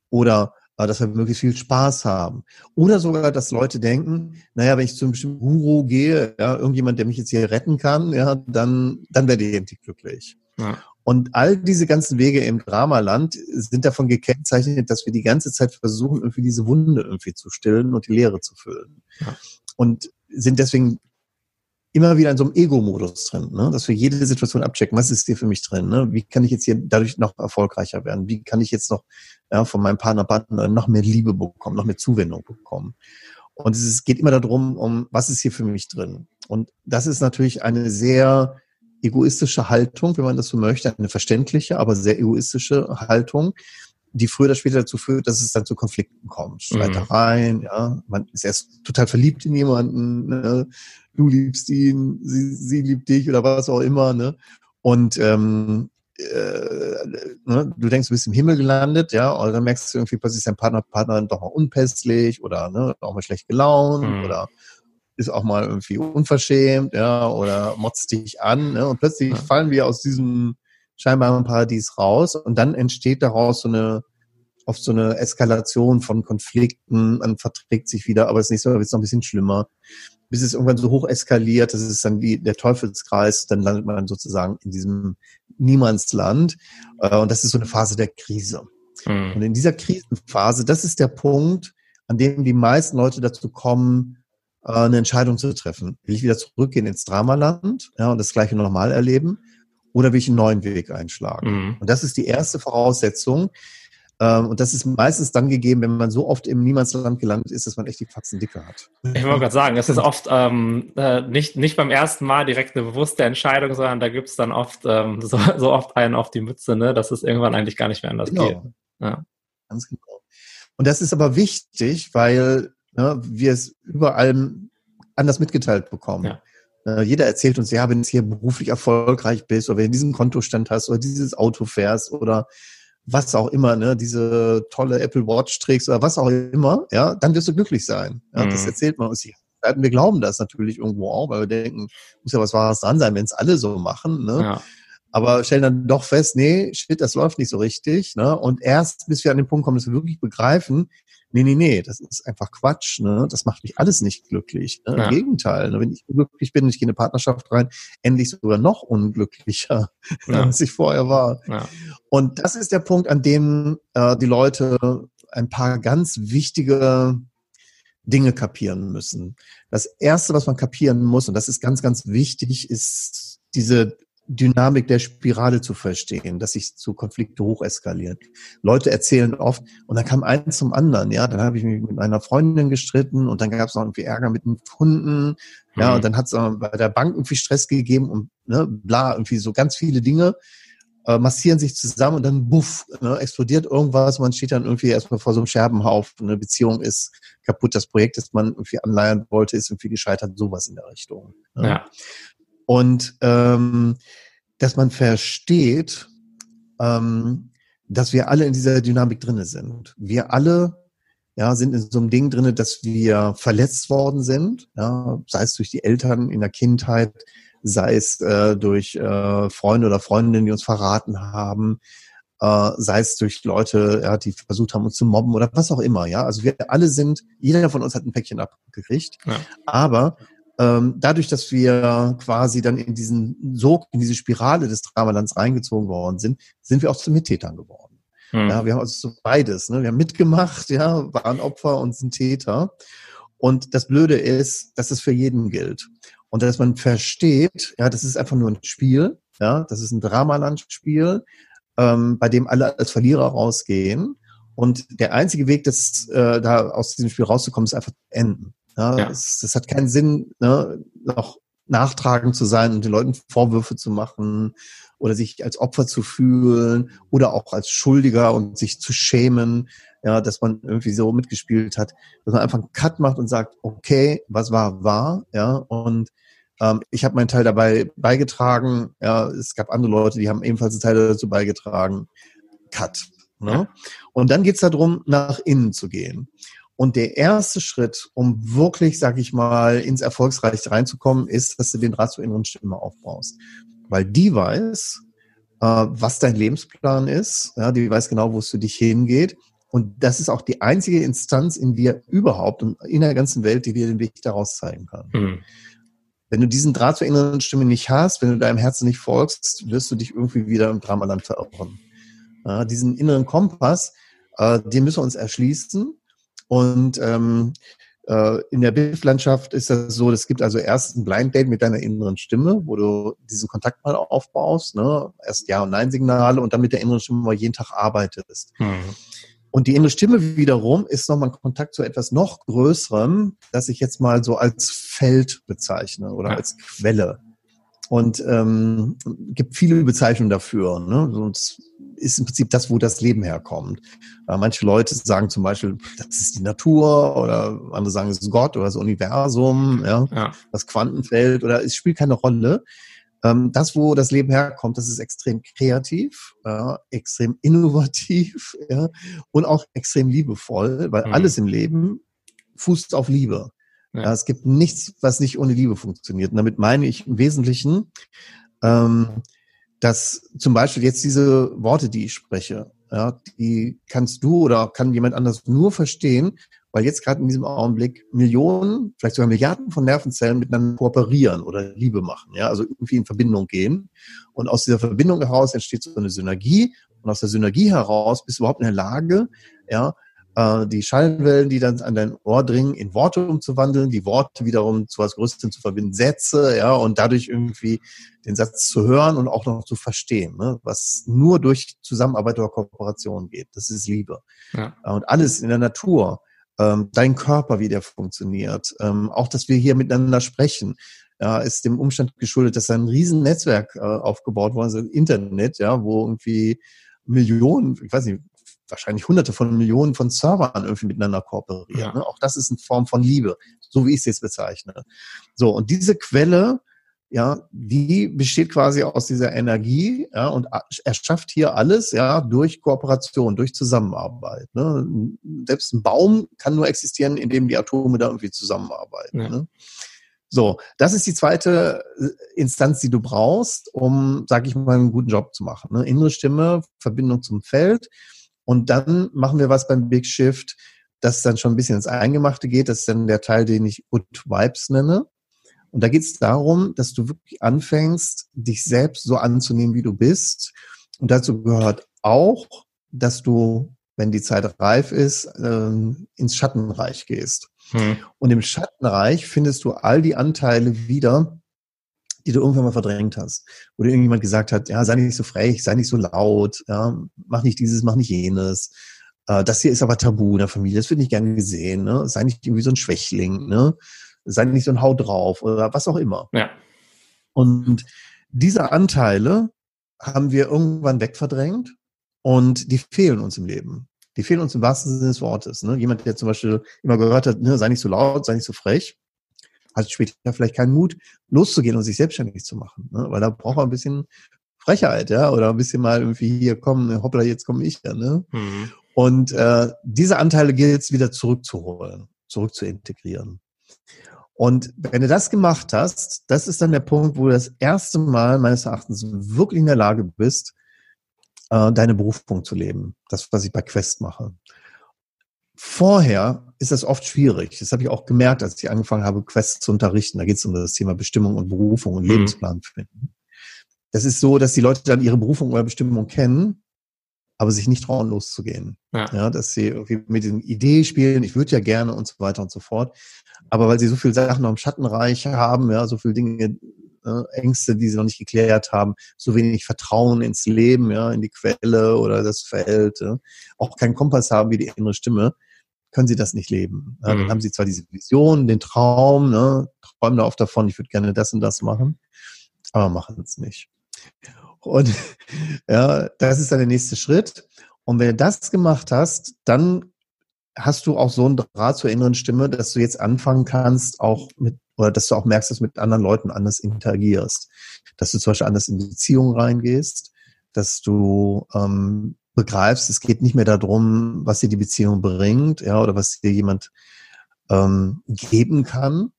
Oder äh, dass wir möglichst viel Spaß haben. Oder sogar, dass Leute denken, naja, wenn ich zu einem bestimmten Guru gehe, ja, irgendjemand, der mich jetzt hier retten kann, ja, dann, dann werde ich endlich glücklich. Ja. Und all diese ganzen Wege im Dramaland sind davon gekennzeichnet, dass wir die ganze Zeit versuchen, irgendwie diese Wunde irgendwie zu stillen und die Leere zu füllen. Ja. Und sind deswegen immer wieder in so einem Ego-Modus drin, ne? dass wir jede Situation abchecken, was ist hier für mich drin, ne? wie kann ich jetzt hier dadurch noch erfolgreicher werden, wie kann ich jetzt noch ja, von meinem Partner, Partner noch mehr Liebe bekommen, noch mehr Zuwendung bekommen. Und es geht immer darum, um was ist hier für mich drin. Und das ist natürlich eine sehr egoistische Haltung, wenn man das so möchte, eine verständliche, aber sehr egoistische Haltung, die früher oder später dazu führt, dass es dann zu Konflikten kommt. Streitereien, mhm. ja, man ist erst total verliebt in jemanden, ne? du liebst ihn, sie, sie liebt dich oder was auch immer, ne? Und ähm, äh, ne, du denkst, du bist im Himmel gelandet, ja, und dann merkst du irgendwie plötzlich dein Partner, Partner doch mal unpässlich oder ne, auch mal schlecht gelaunt mhm. oder ist auch mal irgendwie unverschämt, ja, oder motzt dich an, ne? Und plötzlich fallen wir aus diesem scheinbaren Paradies raus und dann entsteht daraus so eine oft so eine Eskalation von Konflikten, man verträgt sich wieder, aber das nächste Mal wird es noch ein bisschen schlimmer, bis es irgendwann so hoch eskaliert, das ist dann wie der Teufelskreis, dann landet man sozusagen in diesem Niemandsland äh, und das ist so eine Phase der Krise. Mhm. Und in dieser Krisenphase, das ist der Punkt, an dem die meisten Leute dazu kommen, äh, eine Entscheidung zu treffen. Will ich wieder zurückgehen ins Dramaland ja, und das gleiche nochmal erleben oder will ich einen neuen Weg einschlagen? Mhm. Und das ist die erste Voraussetzung. Ähm, und das ist meistens dann gegeben, wenn man so oft im Niemandsland gelandet ist, dass man echt die Faxen dicke hat. Ich wollte gerade sagen, es ist oft ähm, äh, nicht, nicht beim ersten Mal direkt eine bewusste Entscheidung, sondern da gibt es dann oft ähm, *laughs* so, so oft einen auf die Mütze, ne, dass es irgendwann eigentlich gar nicht mehr anders genau. geht. Ja. Ganz genau. Und das ist aber wichtig, weil ne, wir es überall anders mitgeteilt bekommen. Ja. Äh, jeder erzählt uns, ja, wenn du hier beruflich erfolgreich bist oder wenn du diesen Kontostand hast oder dieses Auto fährst oder was auch immer, ne, diese tolle Apple Watch trägst oder was auch immer, ja, dann wirst du glücklich sein. Ja, mhm. Das erzählt man uns hier. Wir glauben das natürlich irgendwo auch, weil wir denken, muss ja was Wahres dran sein, wenn es alle so machen. Ne? Ja. Aber stellen dann doch fest, nee, shit, das läuft nicht so richtig. Ne? Und erst, bis wir an den Punkt kommen, dass wir wirklich begreifen, nee, nee, nee, das ist einfach Quatsch. Ne? Das macht mich alles nicht glücklich. Ne? Ja. Im Gegenteil, ne? wenn ich glücklich bin, ich gehe in eine Partnerschaft rein, endlich sogar noch unglücklicher, *laughs* ja. als ich vorher war. Ja. Und das ist der Punkt, an dem äh, die Leute ein paar ganz wichtige Dinge kapieren müssen. Das Erste, was man kapieren muss, und das ist ganz, ganz wichtig, ist diese Dynamik der Spirale zu verstehen, dass sich zu Konflikte hocheskalieren. Leute erzählen oft, und dann kam eins zum anderen, ja, dann habe ich mich mit meiner Freundin gestritten und dann gab es noch irgendwie Ärger mit den Kunden, ja, mhm. und dann hat es bei der Bank irgendwie Stress gegeben und ne, bla, irgendwie so ganz viele Dinge äh, massieren sich zusammen und dann buff, ne, explodiert irgendwas, man steht dann irgendwie erstmal vor so einem Scherbenhaufen, eine Beziehung ist kaputt, das Projekt, das man irgendwie anleihen wollte, ist irgendwie gescheitert, sowas in der Richtung. Ne? Ja. Und ähm, dass man versteht, ähm, dass wir alle in dieser Dynamik drinne sind. Wir alle ja, sind in so einem Ding drinne, dass wir verletzt worden sind, ja, sei es durch die Eltern in der Kindheit, sei es äh, durch äh, Freunde oder Freundinnen, die uns verraten haben, äh, sei es durch Leute, ja, die versucht haben, uns zu mobben oder was auch immer. Ja, also wir alle sind, jeder von uns hat ein Päckchen abgekriegt, ja. aber ähm, dadurch, dass wir quasi dann in diesen Sog, in diese Spirale des Dramalands reingezogen worden sind, sind wir auch zu Mittätern geworden. Hm. Ja, wir haben also so beides. Ne? Wir haben mitgemacht, ja, waren Opfer und sind Täter. Und das Blöde ist, dass es für jeden gilt. Und dass man versteht, ja, das ist einfach nur ein Spiel, ja, das ist ein Dramalandspiel, ähm, bei dem alle als Verlierer rausgehen. Und der einzige Weg, das, äh, da aus diesem Spiel rauszukommen, ist einfach zu enden. Ja, ja. Das, das, hat keinen Sinn, ne, noch nachtragend zu sein und den Leuten Vorwürfe zu machen oder sich als Opfer zu fühlen oder auch als Schuldiger und sich zu schämen, ja, dass man irgendwie so mitgespielt hat, dass man einfach einen Cut macht und sagt, okay, was war, war, ja, und ähm, ich habe meinen Teil dabei beigetragen, ja, es gab andere Leute, die haben ebenfalls einen Teil dazu beigetragen, Cut. Ne? Ja. Und dann geht's darum, nach innen zu gehen. Und der erste Schritt, um wirklich, sag ich mal, ins Erfolgsreich reinzukommen, ist, dass du den Draht zur inneren Stimme aufbaust. Weil die weiß, äh, was dein Lebensplan ist. Ja, die weiß genau, wo es für dich hingeht. Und das ist auch die einzige Instanz in dir überhaupt und in der ganzen Welt, die dir den Weg daraus zeigen kann. Mhm. Wenn du diesen Draht zur inneren Stimme nicht hast, wenn du deinem Herzen nicht folgst, wirst du dich irgendwie wieder im Dramaland verirren. Ja, diesen inneren Kompass, äh, den müssen wir uns erschließen. Und ähm, äh, in der Bildlandschaft ist das so, es gibt also erst ein Blind Date mit deiner inneren Stimme, wo du diesen Kontakt mal aufbaust, ne? erst Ja- und Nein-Signale und dann mit der inneren Stimme mal jeden Tag arbeitest. Mhm. Und die innere Stimme wiederum ist nochmal ein Kontakt zu etwas noch Größerem, das ich jetzt mal so als Feld bezeichne oder ja. als Quelle. Und ähm, gibt viele Bezeichnungen dafür. Ne? Sonst ist im Prinzip das, wo das Leben herkommt. Äh, manche Leute sagen zum Beispiel, das ist die Natur oder andere sagen, es ist Gott oder das Universum, ja, ja. das Quantenfeld oder es spielt keine Rolle. Ähm, das, wo das Leben herkommt, das ist extrem kreativ, ja, extrem innovativ *laughs* ja, und auch extrem liebevoll, weil mhm. alles im Leben fußt auf Liebe. Ja. es gibt nichts, was nicht ohne Liebe funktioniert. Und damit meine ich im Wesentlichen, ähm, dass zum Beispiel jetzt diese Worte, die ich spreche, ja, die kannst du oder kann jemand anders nur verstehen, weil jetzt gerade in diesem Augenblick Millionen, vielleicht sogar Milliarden von Nervenzellen miteinander kooperieren oder Liebe machen, ja, also irgendwie in Verbindung gehen. Und aus dieser Verbindung heraus entsteht so eine Synergie. Und aus der Synergie heraus bist du überhaupt in der Lage, ja, äh, die Schallwellen, die dann an dein Ohr dringen, in Worte umzuwandeln, die Worte wiederum zu was Größerem zu verbinden, Sätze, ja, und dadurch irgendwie den Satz zu hören und auch noch zu verstehen, ne, was nur durch Zusammenarbeit oder Kooperation geht. Das ist Liebe. Ja. Äh, und alles in der Natur, ähm, dein Körper, wie der funktioniert, ähm, auch, dass wir hier miteinander sprechen, ja, ist dem Umstand geschuldet, dass ein riesen Netzwerk äh, aufgebaut worden ist, also Internet, ja, wo irgendwie Millionen, ich weiß nicht, wahrscheinlich hunderte von Millionen von Servern irgendwie miteinander kooperieren. Ja. Ne? Auch das ist eine Form von Liebe, so wie ich es jetzt bezeichne. So, und diese Quelle ja, die besteht quasi aus dieser Energie, ja, und erschafft hier alles, ja, durch Kooperation, durch Zusammenarbeit. Ne? Selbst ein Baum kann nur existieren, indem die Atome da irgendwie zusammenarbeiten. Ja. Ne? So, das ist die zweite äh, Instanz, die du brauchst, um, sag ich mal, einen guten Job zu machen. Ne? Innere Stimme, Verbindung zum Feld. Und dann machen wir was beim Big Shift, das dann schon ein bisschen ins Eingemachte geht. Das ist dann der Teil, den ich Good Vibes nenne. Und da geht es darum, dass du wirklich anfängst, dich selbst so anzunehmen, wie du bist. Und dazu gehört auch, dass du, wenn die Zeit reif ist, ähm, ins Schattenreich gehst. Hm. Und im Schattenreich findest du all die Anteile wieder, die du irgendwann mal verdrängt hast. Wo dir irgendjemand gesagt hat, ja, sei nicht so frech, sei nicht so laut, ja, mach nicht dieses, mach nicht jenes. Äh, das hier ist aber tabu in der Familie, das wird nicht gern gesehen, ne? Sei nicht irgendwie so ein Schwächling, ne? sei nicht so ein Hau drauf oder was auch immer. Ja. Und diese Anteile haben wir irgendwann wegverdrängt und die fehlen uns im Leben. Die fehlen uns im wahrsten Sinne des Wortes. Ne? Jemand, der zum Beispiel immer gehört hat, ne, sei nicht so laut, sei nicht so frech, hat später vielleicht keinen Mut, loszugehen und sich selbstständig zu machen. Ne? Weil da braucht man ein bisschen Frechheit, ja, oder ein bisschen mal irgendwie hier kommen, hoppla, jetzt komme ich ja. Ne? Mhm. Und äh, diese Anteile gilt es wieder zurückzuholen, zurück zu integrieren. Und wenn du das gemacht hast, das ist dann der Punkt, wo du das erste Mal meines Erachtens wirklich in der Lage bist, äh, deine Berufung zu leben. Das, was ich bei Quest mache. Vorher ist das oft schwierig. Das habe ich auch gemerkt, als ich angefangen habe, Quest zu unterrichten. Da geht es um das Thema Bestimmung und Berufung und mhm. Lebensplan finden. Das ist so, dass die Leute dann ihre Berufung oder Bestimmung kennen, aber sich nicht trauen, loszugehen. Ja. ja dass sie irgendwie mit den Ideen spielen, ich würde ja gerne und so weiter und so fort. Aber weil sie so viele Sachen noch im Schattenreich haben, ja, so viele Dinge, äh, Ängste, die sie noch nicht geklärt haben, so wenig Vertrauen ins Leben, ja, in die Quelle oder das Feld, ja, auch keinen Kompass haben wie die innere Stimme, können sie das nicht leben. Ja, mhm. Dann haben sie zwar diese Vision, den Traum, ne, träumen da oft davon, ich würde gerne das und das machen, aber machen es nicht. Und *laughs* ja, das ist dann der nächste Schritt. Und wenn du das gemacht hast, dann hast du auch so einen Draht zur inneren Stimme, dass du jetzt anfangen kannst, auch mit, oder dass du auch merkst, dass du mit anderen Leuten anders interagierst. Dass du zum Beispiel anders in Beziehungen reingehst, dass du ähm, begreifst, es geht nicht mehr darum, was dir die Beziehung bringt, ja, oder was dir jemand ähm, geben kann,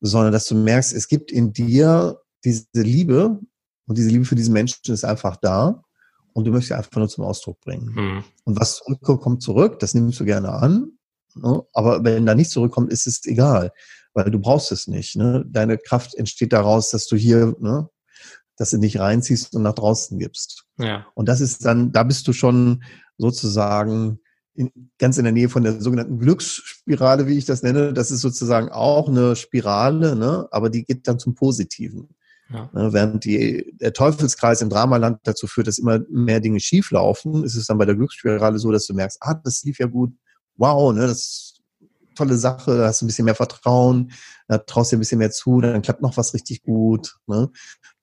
sondern dass du merkst, es gibt in dir diese Liebe und diese Liebe für diesen Menschen ist einfach da und du möchtest einfach nur zum Ausdruck bringen. Mhm. Und was zurückkommt, kommt zurück, das nimmst du gerne an. Ne? Aber wenn da nicht zurückkommt, ist es egal, weil du brauchst es nicht. Ne? Deine Kraft entsteht daraus, dass du hier, ne, dass du dich reinziehst und nach draußen gibst. Ja. Und das ist dann, da bist du schon sozusagen in, ganz in der Nähe von der sogenannten Glücksspirale, wie ich das nenne. Das ist sozusagen auch eine Spirale, ne? aber die geht dann zum Positiven. Ja. Ne, während die, der Teufelskreis im Dramaland dazu führt, dass immer mehr Dinge schief laufen, ist es dann bei der Glücksspirale so, dass du merkst, ah, das lief ja gut, wow, ne, das tolle Sache, da hast du ein bisschen mehr Vertrauen, da traust dir ein bisschen mehr zu, dann klappt noch was richtig gut, ne?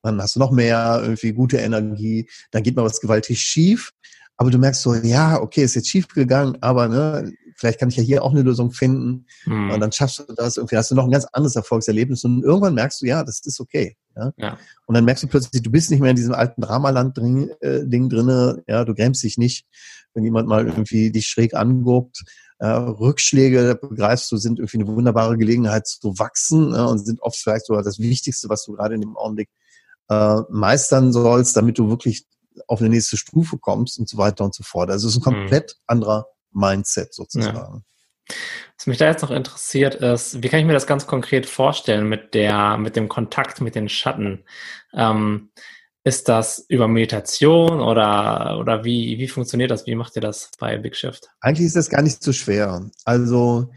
dann hast du noch mehr irgendwie gute Energie, dann geht mal was gewaltig schief, aber du merkst so, ja, okay, ist jetzt schief gegangen, aber ne, vielleicht kann ich ja hier auch eine Lösung finden. Mhm. Und dann schaffst du das irgendwie, hast du noch ein ganz anderes Erfolgserlebnis und irgendwann merkst du, ja, das ist okay. Ja? ja. Und dann merkst du plötzlich, du bist nicht mehr in diesem alten Dramaland-Ding äh, Ding drinne, ja, du grämst dich nicht, wenn jemand mal irgendwie dich schräg anguckt. Äh, Rückschläge, begreifst du, sind irgendwie eine wunderbare Gelegenheit zu wachsen äh, und sind oft vielleicht sogar das Wichtigste, was du gerade in dem Augenblick äh, meistern sollst, damit du wirklich auf eine nächste Stufe kommst und so weiter und so fort. Also es ist ein mhm. komplett mhm. anderer Mindset sozusagen. Ja. Was mich da jetzt noch interessiert ist, wie kann ich mir das ganz konkret vorstellen mit der, mit dem Kontakt mit den Schatten? Ähm, ist das über Meditation oder, oder wie, wie funktioniert das? Wie macht ihr das bei Big Shift? Eigentlich ist das gar nicht so schwer. Also,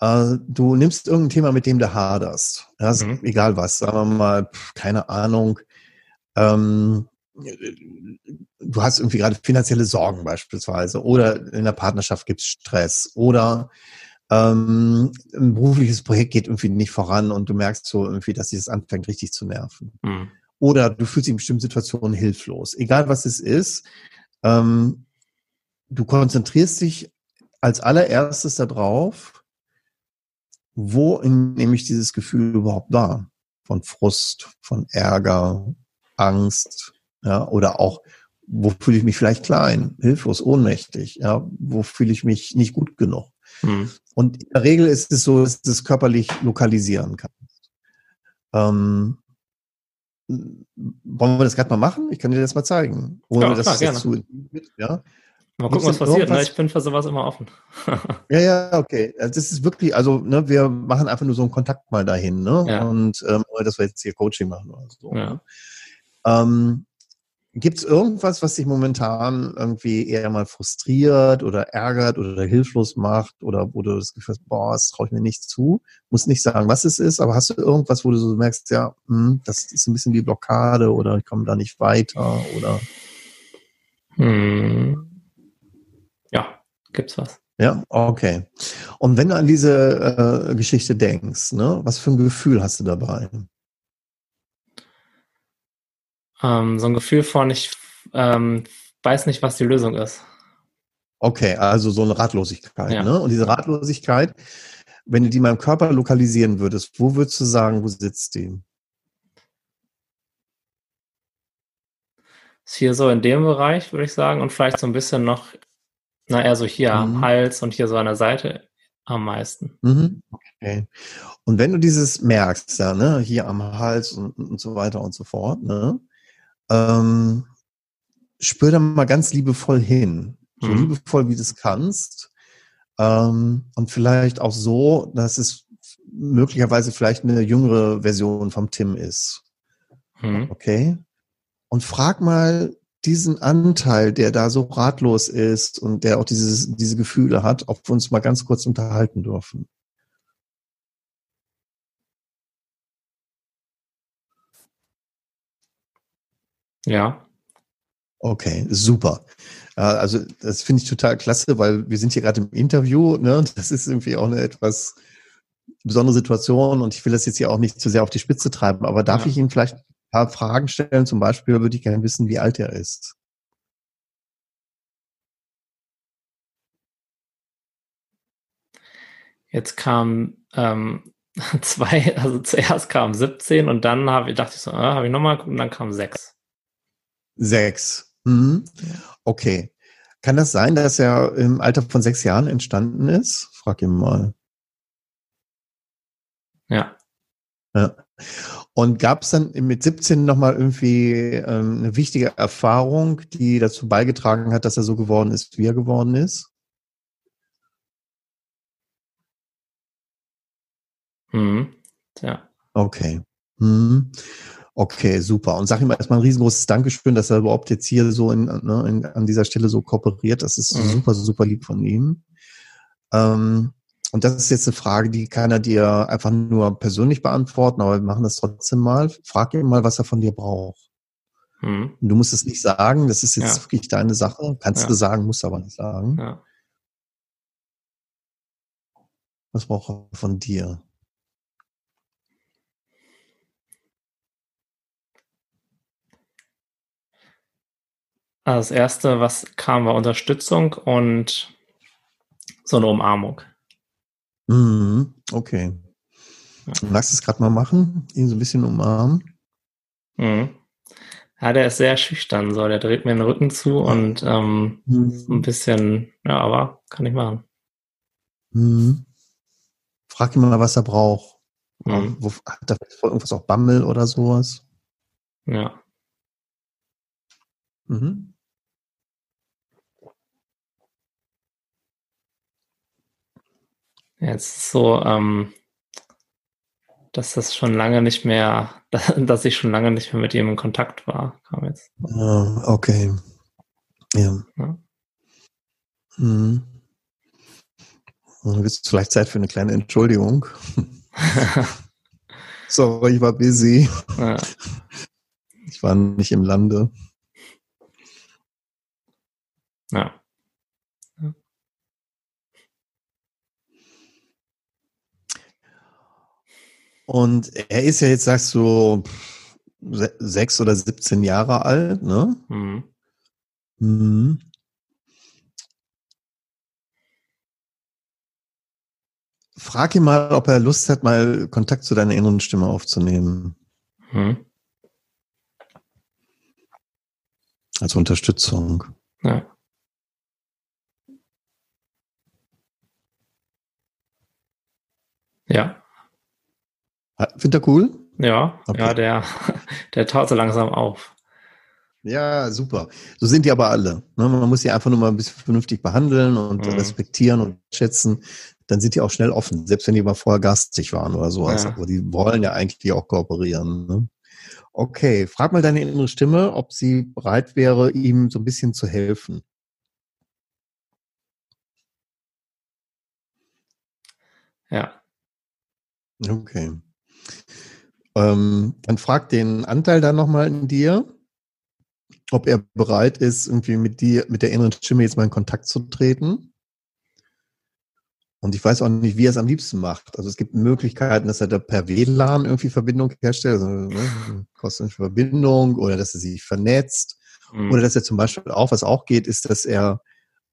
äh, du nimmst irgendein Thema, mit dem du haderst. Ja, mhm. Egal was, sagen wir mal, keine Ahnung, ähm, du hast irgendwie gerade finanzielle Sorgen beispielsweise oder in der Partnerschaft gibt es Stress oder ähm, ein berufliches Projekt geht irgendwie nicht voran und du merkst so irgendwie, dass sich das anfängt richtig zu nerven. Mhm. Oder du fühlst dich in bestimmten Situationen hilflos. Egal was es ist, ähm, du konzentrierst dich als allererstes darauf, wo nehme ich dieses Gefühl überhaupt wahr? von Frust, von Ärger, Angst, ja, oder auch, wo fühle ich mich vielleicht klein, hilflos, ohnmächtig, ja, wo fühle ich mich nicht gut genug. Mhm. Und in der Regel ist es so, dass du es körperlich lokalisieren kannst. Ähm, wollen wir das gerade mal machen? Ich kann dir das mal zeigen. Ohne ja, klar, gerne. Zu, ja? Mal gucken, was passiert. Ne? Ich bin für sowas immer offen. *laughs* *laughs* ja, ja, okay. Also das ist wirklich, also ne, wir machen einfach nur so einen Kontakt mal dahin, ne? Ja. Und ähm, dass wir jetzt hier Coaching machen oder so. Ja. Ähm, Gibt es irgendwas, was dich momentan irgendwie eher mal frustriert oder ärgert oder hilflos macht oder wo du das Gefühl hast, boah, das traue ich mir nicht zu? Muss nicht sagen, was es ist, aber hast du irgendwas, wo du so merkst, ja, hm, das ist ein bisschen wie Blockade oder ich komme da nicht weiter oder? Hm. Ja, gibt's was. Ja, okay. Und wenn du an diese äh, Geschichte denkst, ne, was für ein Gefühl hast du dabei? Ähm, so ein Gefühl von, ich ähm, weiß nicht, was die Lösung ist. Okay, also so eine Ratlosigkeit. Ja. Ne? Und diese Ratlosigkeit, wenn du die im Körper lokalisieren würdest, wo würdest du sagen, wo sitzt die? Ist hier so in dem Bereich, würde ich sagen, und vielleicht so ein bisschen noch, na eher so hier mhm. am Hals und hier so an der Seite am meisten. Mhm. Okay. Und wenn du dieses merkst, ja, ne, hier am Hals und, und so weiter und so fort, ne, ähm, spür da mal ganz liebevoll hin. So mhm. liebevoll, wie du es kannst. Ähm, und vielleicht auch so, dass es möglicherweise vielleicht eine jüngere Version vom Tim ist. Mhm. Okay? Und frag mal diesen Anteil, der da so ratlos ist und der auch dieses, diese Gefühle hat, ob wir uns mal ganz kurz unterhalten dürfen. Ja. Okay, super. Also das finde ich total klasse, weil wir sind hier gerade im Interview. Ne? Das ist irgendwie auch eine etwas besondere Situation und ich will das jetzt hier auch nicht zu sehr auf die Spitze treiben. Aber darf ja. ich Ihnen vielleicht ein paar Fragen stellen? Zum Beispiel würde ich gerne wissen, wie alt er ist. Jetzt kam ähm, *laughs* zwei, also zuerst kam 17 und dann habe ich dachte ich so, äh, habe ich nochmal geguckt und dann kam 6. Sechs. Mhm. Okay. Kann das sein, dass er im Alter von sechs Jahren entstanden ist? Frag ihn mal. Ja. Ja. Und gab es dann mit 17 nochmal irgendwie ähm, eine wichtige Erfahrung, die dazu beigetragen hat, dass er so geworden ist, wie er geworden ist? Mhm. Ja. Okay. Mhm. Okay, super. Und sag ihm erstmal ein riesengroßes Dankeschön, dass er überhaupt jetzt hier so in, ne, in, an dieser Stelle so kooperiert. Das ist mhm. super, super lieb von ihm. Ähm, und das ist jetzt eine Frage, die kann er dir einfach nur persönlich beantworten, aber wir machen das trotzdem mal. Frag ihn mal, was er von dir braucht. Mhm. Du musst es nicht sagen, das ist jetzt ja. wirklich deine Sache. Kannst ja. du sagen, musst aber nicht sagen. Ja. Was braucht er von dir? Also das erste, was kam, war Unterstützung und so eine Umarmung. Mhm, okay. Ja. Magst du es gerade mal machen? Ihn so ein bisschen umarmen? Mhm. Ja, der ist sehr schüchtern, so. Der dreht mir den Rücken zu und ähm, mhm. ein bisschen, ja, aber kann ich machen. Mhm. Frag ihn mal, was er braucht. Mhm. Wo, hat er irgendwas auch Bammel oder sowas? Ja. Mhm. Jetzt so, ähm, dass das schon lange nicht mehr, *laughs* dass ich schon lange nicht mehr mit ihm in Kontakt war, kam jetzt. Ah, okay. Ja. ja. Hm. Dann ist vielleicht Zeit für eine kleine Entschuldigung. *laughs* Sorry, ich war busy. Ja. Ich war nicht im Lande. Ja. Und er ist ja jetzt, sagst du, sechs oder 17 Jahre alt, ne? Mhm. Mhm. frag ihn mal, ob er Lust hat, mal Kontakt zu deiner inneren Stimme aufzunehmen. Hm. Als Unterstützung. Ja. Ja. Findet er cool? Ja, okay. ja, der, *laughs* der taut so langsam auf. Ja, super. So sind die aber alle. Ne? Man muss sie einfach nur mal ein bisschen vernünftig behandeln und mhm. respektieren und schätzen. Dann sind die auch schnell offen, selbst wenn die mal vorher gastig waren oder sowas. Ja. Aber die wollen ja eigentlich auch kooperieren. Ne? Okay, frag mal deine innere Stimme, ob sie bereit wäre, ihm so ein bisschen zu helfen. Ja. Okay. Ähm, dann frag den Anteil dann nochmal in dir, ob er bereit ist, irgendwie mit dir, mit der inneren Stimme jetzt mal in Kontakt zu treten. Und ich weiß auch nicht, wie er es am liebsten macht. Also es gibt Möglichkeiten, dass er da per WLAN irgendwie Verbindung herstellt, also ne, kostenlose Verbindung oder dass er sich vernetzt. Mhm. Oder dass er zum Beispiel auch, was auch geht, ist, dass er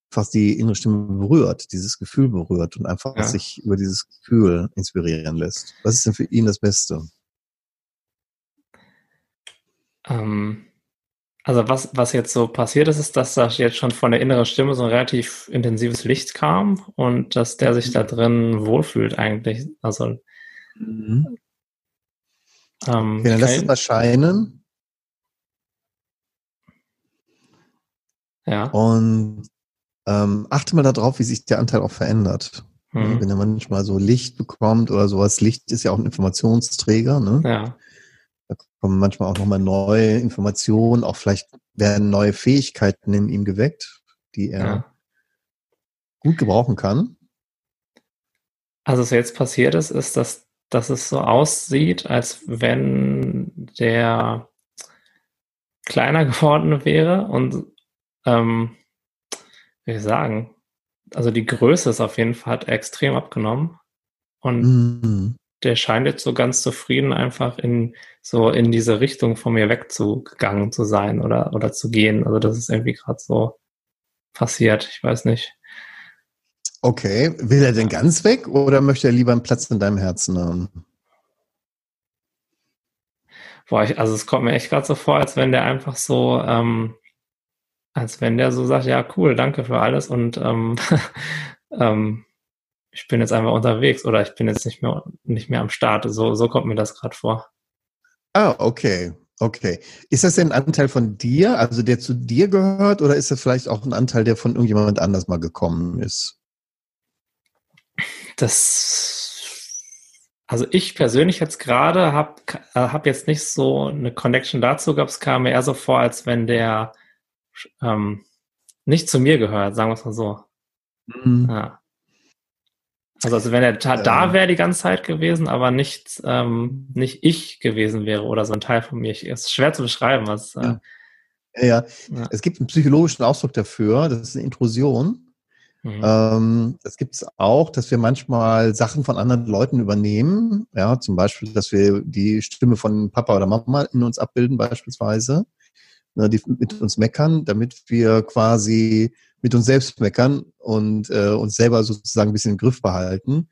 fast die innere Stimme berührt, dieses Gefühl berührt und einfach ja. sich über dieses Gefühl inspirieren lässt. Was ist denn für ihn das Beste? Ähm, also was, was jetzt so passiert ist, ist, dass da jetzt schon von der inneren Stimme so ein relativ intensives Licht kam und dass der sich da drin wohlfühlt eigentlich. Also mhm. ähm, okay, dann lass es erscheinen. Ja. Und ähm, achte mal darauf, wie sich der Anteil auch verändert. Mhm. Wenn er manchmal so Licht bekommt oder sowas, Licht ist ja auch ein Informationsträger, ne? Ja. Kommen manchmal auch nochmal neue Informationen, auch vielleicht werden neue Fähigkeiten in ihm geweckt, die er ja. gut gebrauchen kann. Also was jetzt passiert ist, ist, dass, dass es so aussieht, als wenn der kleiner *laughs* geworden wäre und ähm, wie sagen, also die Größe ist auf jeden Fall hat extrem abgenommen und mhm der scheint jetzt so ganz zufrieden einfach in so in diese Richtung von mir wegzugegangen zu sein oder oder zu gehen. Also das ist irgendwie gerade so passiert. Ich weiß nicht. Okay, will er denn ganz weg oder möchte er lieber einen Platz in deinem Herzen haben? Boah, ich, also es kommt mir echt gerade so vor, als wenn der einfach so, ähm, als wenn der so sagt, ja cool, danke für alles und ähm, *laughs* ähm, ich bin jetzt einfach unterwegs oder ich bin jetzt nicht mehr, nicht mehr am Start. So, so kommt mir das gerade vor. Ah, okay. Okay. Ist das denn ein Anteil von dir, also der zu dir gehört, oder ist das vielleicht auch ein Anteil, der von irgendjemand anders mal gekommen ist? Das, also ich persönlich jetzt gerade habe hab jetzt nicht so eine Connection dazu gehabt. Es kam mir eher so vor, als wenn der ähm, nicht zu mir gehört, sagen wir es mal so. Mhm. Ja. Also, also wenn er da, da wäre die ganze Zeit gewesen, aber nicht, ähm, nicht ich gewesen wäre oder so ein Teil von mir. Es ist schwer zu beschreiben, was. Äh, ja. Ja. ja. es gibt einen psychologischen Ausdruck dafür, das ist eine Intrusion. Mhm. Ähm, das gibt es auch, dass wir manchmal Sachen von anderen Leuten übernehmen. Ja, zum Beispiel, dass wir die Stimme von Papa oder Mama in uns abbilden, beispielsweise, ne, die mit uns meckern, damit wir quasi mit uns selbst meckern und äh, uns selber sozusagen ein bisschen im Griff behalten,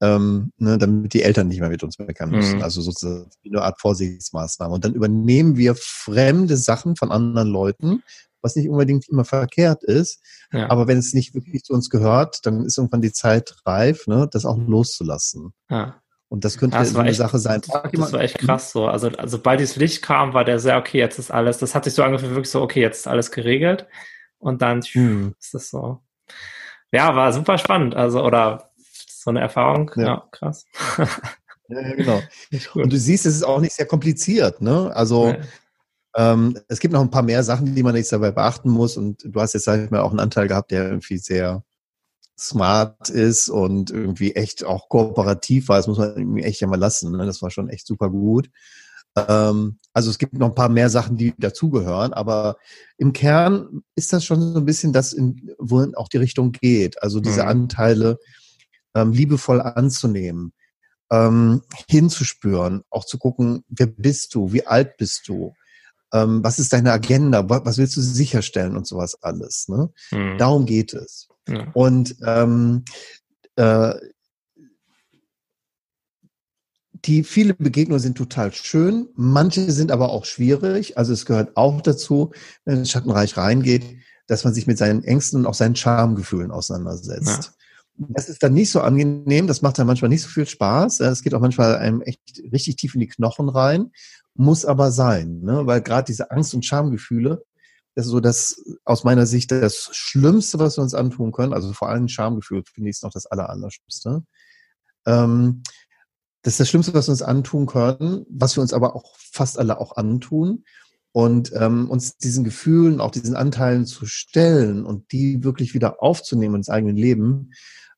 ähm, ne, damit die Eltern nicht mehr mit uns meckern müssen. Mhm. Also sozusagen eine Art Vorsichtsmaßnahme. Und dann übernehmen wir fremde Sachen von anderen Leuten, was nicht unbedingt immer verkehrt ist. Ja. Aber wenn es nicht wirklich zu uns gehört, dann ist irgendwann die Zeit reif, ne, das auch loszulassen. Ja. Und das könnte das so eine echt, Sache sein. Das, war echt krass so. Also, also sobald dieses Licht kam, war der sehr, okay, jetzt ist alles, das hat sich so angefühlt, wirklich so, okay, jetzt ist alles geregelt. Und dann hm. ist das so. Ja, war super spannend. Also, oder so eine Erfahrung. Ja, ja krass. *laughs* ja, ja, genau. Und du siehst, es ist auch nicht sehr kompliziert, ne? Also, ja. ähm, es gibt noch ein paar mehr Sachen, die man jetzt dabei beachten muss. Und du hast jetzt, sag ich mal, auch einen Anteil gehabt, der irgendwie sehr smart ist und irgendwie echt auch kooperativ war. Das muss man irgendwie echt ja mal lassen. Ne? Das war schon echt super gut. Ähm, also es gibt noch ein paar mehr Sachen, die dazugehören, aber im Kern ist das schon so ein bisschen das, in, wo auch die Richtung geht. Also diese mhm. Anteile ähm, liebevoll anzunehmen, ähm, hinzuspüren, auch zu gucken, wer bist du, wie alt bist du, ähm, was ist deine Agenda, was, willst du sicherstellen und sowas alles. Ne? Mhm. Darum geht es. Ja. Und ähm, äh, die viele Begegnungen sind total schön, manche sind aber auch schwierig. Also es gehört auch dazu, wenn es Schattenreich reingeht, dass man sich mit seinen Ängsten und auch seinen Schamgefühlen auseinandersetzt. Ja. Das ist dann nicht so angenehm, das macht dann manchmal nicht so viel Spaß. Es geht auch manchmal einem echt richtig tief in die Knochen rein, muss aber sein, ne? weil gerade diese Angst- und Schamgefühle, das ist so das aus meiner Sicht das Schlimmste, was wir uns antun können. Also vor allem Schamgefühl finde ich es noch das Allerallerschlimmste. Ähm, das ist das Schlimmste, was wir uns antun können, was wir uns aber auch fast alle auch antun. Und ähm, uns diesen Gefühlen, auch diesen Anteilen zu stellen und die wirklich wieder aufzunehmen ins eigene Leben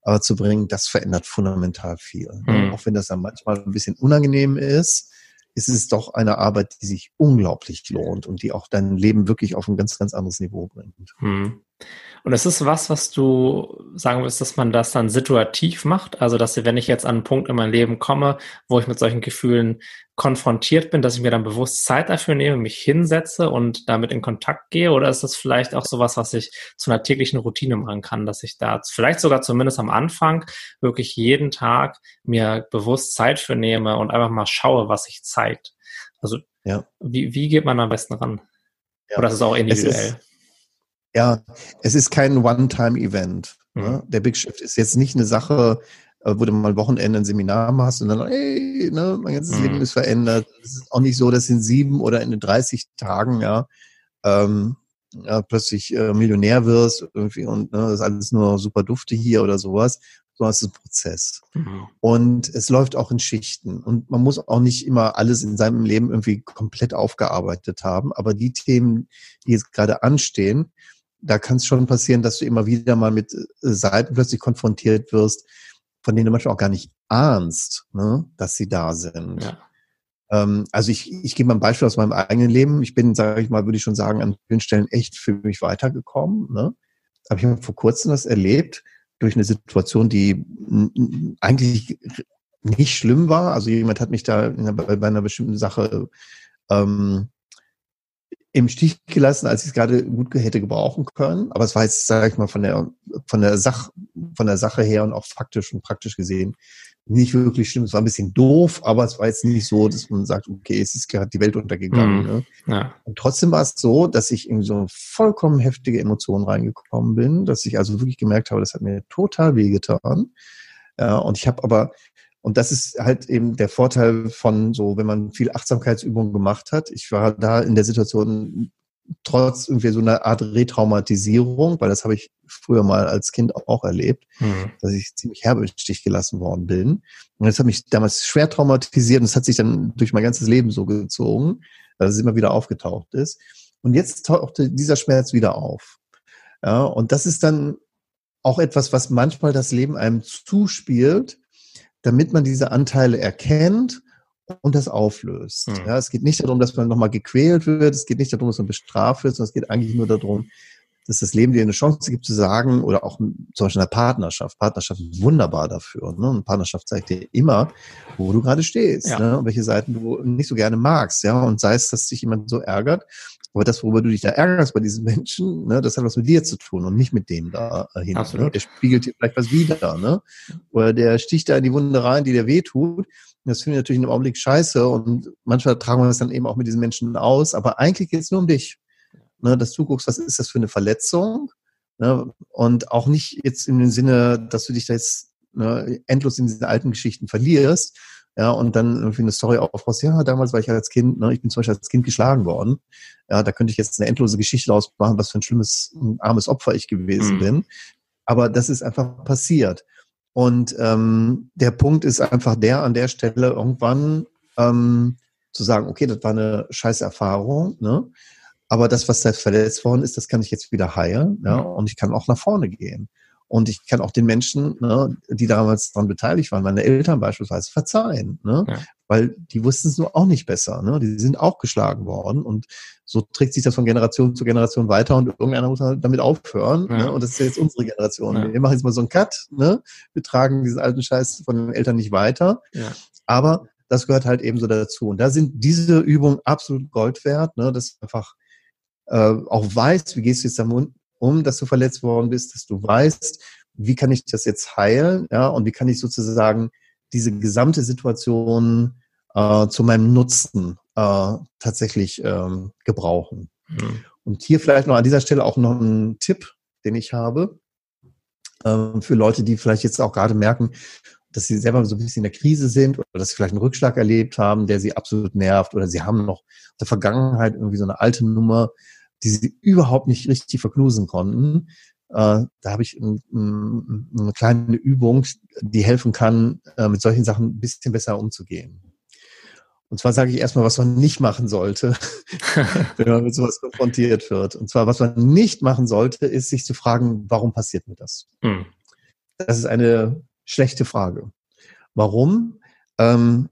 äh, zu bringen, das verändert fundamental viel. Mhm. Auch wenn das dann manchmal ein bisschen unangenehm ist, ist es doch eine Arbeit, die sich unglaublich lohnt und die auch dein Leben wirklich auf ein ganz, ganz anderes Niveau bringt. Mhm. Und es ist was, was du sagen willst, dass man das dann situativ macht. Also, dass wenn ich jetzt an einen Punkt in meinem Leben komme, wo ich mit solchen Gefühlen konfrontiert bin, dass ich mir dann bewusst Zeit dafür nehme, mich hinsetze und damit in Kontakt gehe? Oder ist das vielleicht auch sowas, was ich zu einer täglichen Routine machen kann, dass ich da vielleicht sogar zumindest am Anfang wirklich jeden Tag mir bewusst Zeit für nehme und einfach mal schaue, was sich zeigt? Also, ja. wie, wie geht man am besten ran? Ja. Oder ist es auch individuell? Ja, es ist kein One-Time-Event. Ne? Mhm. Der Big Shift ist jetzt nicht eine Sache, äh, wo du mal Wochenende ein Seminar machst und dann, ey, ne, mein ganzes mhm. Leben ist verändert. Es ist auch nicht so, dass in sieben oder in 30 Tagen, ja, ähm, ja plötzlich äh, Millionär wirst irgendwie und ne, das ist alles nur super Dufte hier oder sowas, sondern es ist ein Prozess. Mhm. Und es läuft auch in Schichten. Und man muss auch nicht immer alles in seinem Leben irgendwie komplett aufgearbeitet haben. Aber die Themen, die jetzt gerade anstehen, da kann es schon passieren, dass du immer wieder mal mit äh, Seiten plötzlich konfrontiert wirst, von denen du manchmal auch gar nicht ahnst, ne, dass sie da sind. Ja. Ähm, also ich, ich gebe mal ein Beispiel aus meinem eigenen Leben. Ich bin, sage ich mal, würde ich schon sagen, an vielen Stellen echt für mich weitergekommen. Ne? Aber ich habe vor kurzem das erlebt durch eine Situation, die eigentlich nicht schlimm war. Also jemand hat mich da bei einer bestimmten Sache ähm, im Stich gelassen, als ich es gerade gut hätte gebrauchen können. Aber es war jetzt, sage ich mal, von der, von der Sach, von der Sache her und auch faktisch und praktisch gesehen nicht wirklich schlimm. Es war ein bisschen doof, aber es war jetzt nicht so, dass man sagt, okay, es ist gerade die Welt untergegangen. Mm, ne? ja. Und trotzdem war es so, dass ich in so vollkommen heftige Emotionen reingekommen bin, dass ich also wirklich gemerkt habe, das hat mir total wehgetan. Ja, und ich habe aber und das ist halt eben der Vorteil von so, wenn man viel Achtsamkeitsübungen gemacht hat. Ich war da in der Situation trotz irgendwie so einer Art Retraumatisierung, weil das habe ich früher mal als Kind auch erlebt, mhm. dass ich ziemlich herbe im Stich gelassen worden bin. Und das hat mich damals schwer traumatisiert und es hat sich dann durch mein ganzes Leben so gezogen, dass es immer wieder aufgetaucht ist. Und jetzt tauchte dieser Schmerz wieder auf. Ja, und das ist dann auch etwas, was manchmal das Leben einem zuspielt, damit man diese Anteile erkennt und das auflöst. Mhm. Ja, es geht nicht darum, dass man nochmal gequält wird, es geht nicht darum, dass man bestraft wird, sondern es geht eigentlich nur darum, dass das Leben dir eine Chance gibt zu sagen, oder auch zum Beispiel in der Partnerschaft. Partnerschaft ist wunderbar dafür. Ne? Und Partnerschaft zeigt dir immer, wo du gerade stehst, ja. ne? und welche Seiten du nicht so gerne magst. Ja, und sei es, dass sich jemand so ärgert, aber das, worüber du dich da ärgerst bei diesen Menschen, ne, das hat was mit dir zu tun und nicht mit dem da hin. Ne? Der spiegelt dir vielleicht was wieder, ne? Oder der sticht da in die Wunde rein, die dir wehtut. Das finde ich natürlich im Augenblick scheiße und manchmal tragen wir das dann eben auch mit diesen Menschen aus, aber eigentlich geht es nur um dich. Ne, dass du guckst, was ist das für eine Verletzung? Ne? Und auch nicht jetzt in dem Sinne, dass du dich da jetzt ne, endlos in diesen alten Geschichten verlierst, ja, und dann irgendwie eine Story aufbaust, ja, damals war ich als Kind, ne, ich bin zum Beispiel als Kind geschlagen worden. Ja, da könnte ich jetzt eine endlose Geschichte daraus machen, was für ein schlimmes, ein armes Opfer ich gewesen mhm. bin. Aber das ist einfach passiert. Und ähm, der Punkt ist einfach der, an der Stelle irgendwann ähm, zu sagen, okay, das war eine scheiß Erfahrung, ne? Aber das, was da verletzt worden ist, das kann ich jetzt wieder heilen, ja, mhm. und ich kann auch nach vorne gehen. Und ich kann auch den Menschen, ne, die damals daran beteiligt waren, meine Eltern beispielsweise, verzeihen. Ne? Ja. Weil die wussten es nur auch nicht besser. Ne? Die sind auch geschlagen worden. Und so trägt sich das von Generation zu Generation weiter und irgendeiner muss halt damit aufhören. Ja. Ne? Und das ist jetzt unsere Generation. Ja. Wir machen jetzt mal so einen Cut. Ne? Wir tragen diesen alten Scheiß von den Eltern nicht weiter. Aber das gehört halt ebenso dazu. Und da sind diese Übungen absolut Gold wert, ne? dass du einfach äh, auch weißt, wie gehst du jetzt damit um, dass du verletzt worden bist, dass du weißt, wie kann ich das jetzt heilen, ja, und wie kann ich sozusagen diese gesamte Situation äh, zu meinem Nutzen äh, tatsächlich ähm, gebrauchen. Mhm. Und hier vielleicht noch an dieser Stelle auch noch ein Tipp, den ich habe äh, für Leute, die vielleicht jetzt auch gerade merken, dass sie selber so ein bisschen in der Krise sind oder dass sie vielleicht einen Rückschlag erlebt haben, der sie absolut nervt oder sie haben noch in der Vergangenheit irgendwie so eine alte Nummer, die sie überhaupt nicht richtig verknusen konnten. Äh, da habe ich ein, ein, eine kleine Übung, die helfen kann, äh, mit solchen Sachen ein bisschen besser umzugehen. Und zwar sage ich erstmal, was man nicht machen sollte, *laughs* wenn man mit sowas konfrontiert wird. Und zwar, was man nicht machen sollte, ist sich zu fragen, warum passiert mir das? Hm. Das ist eine schlechte Frage. Warum? Ähm,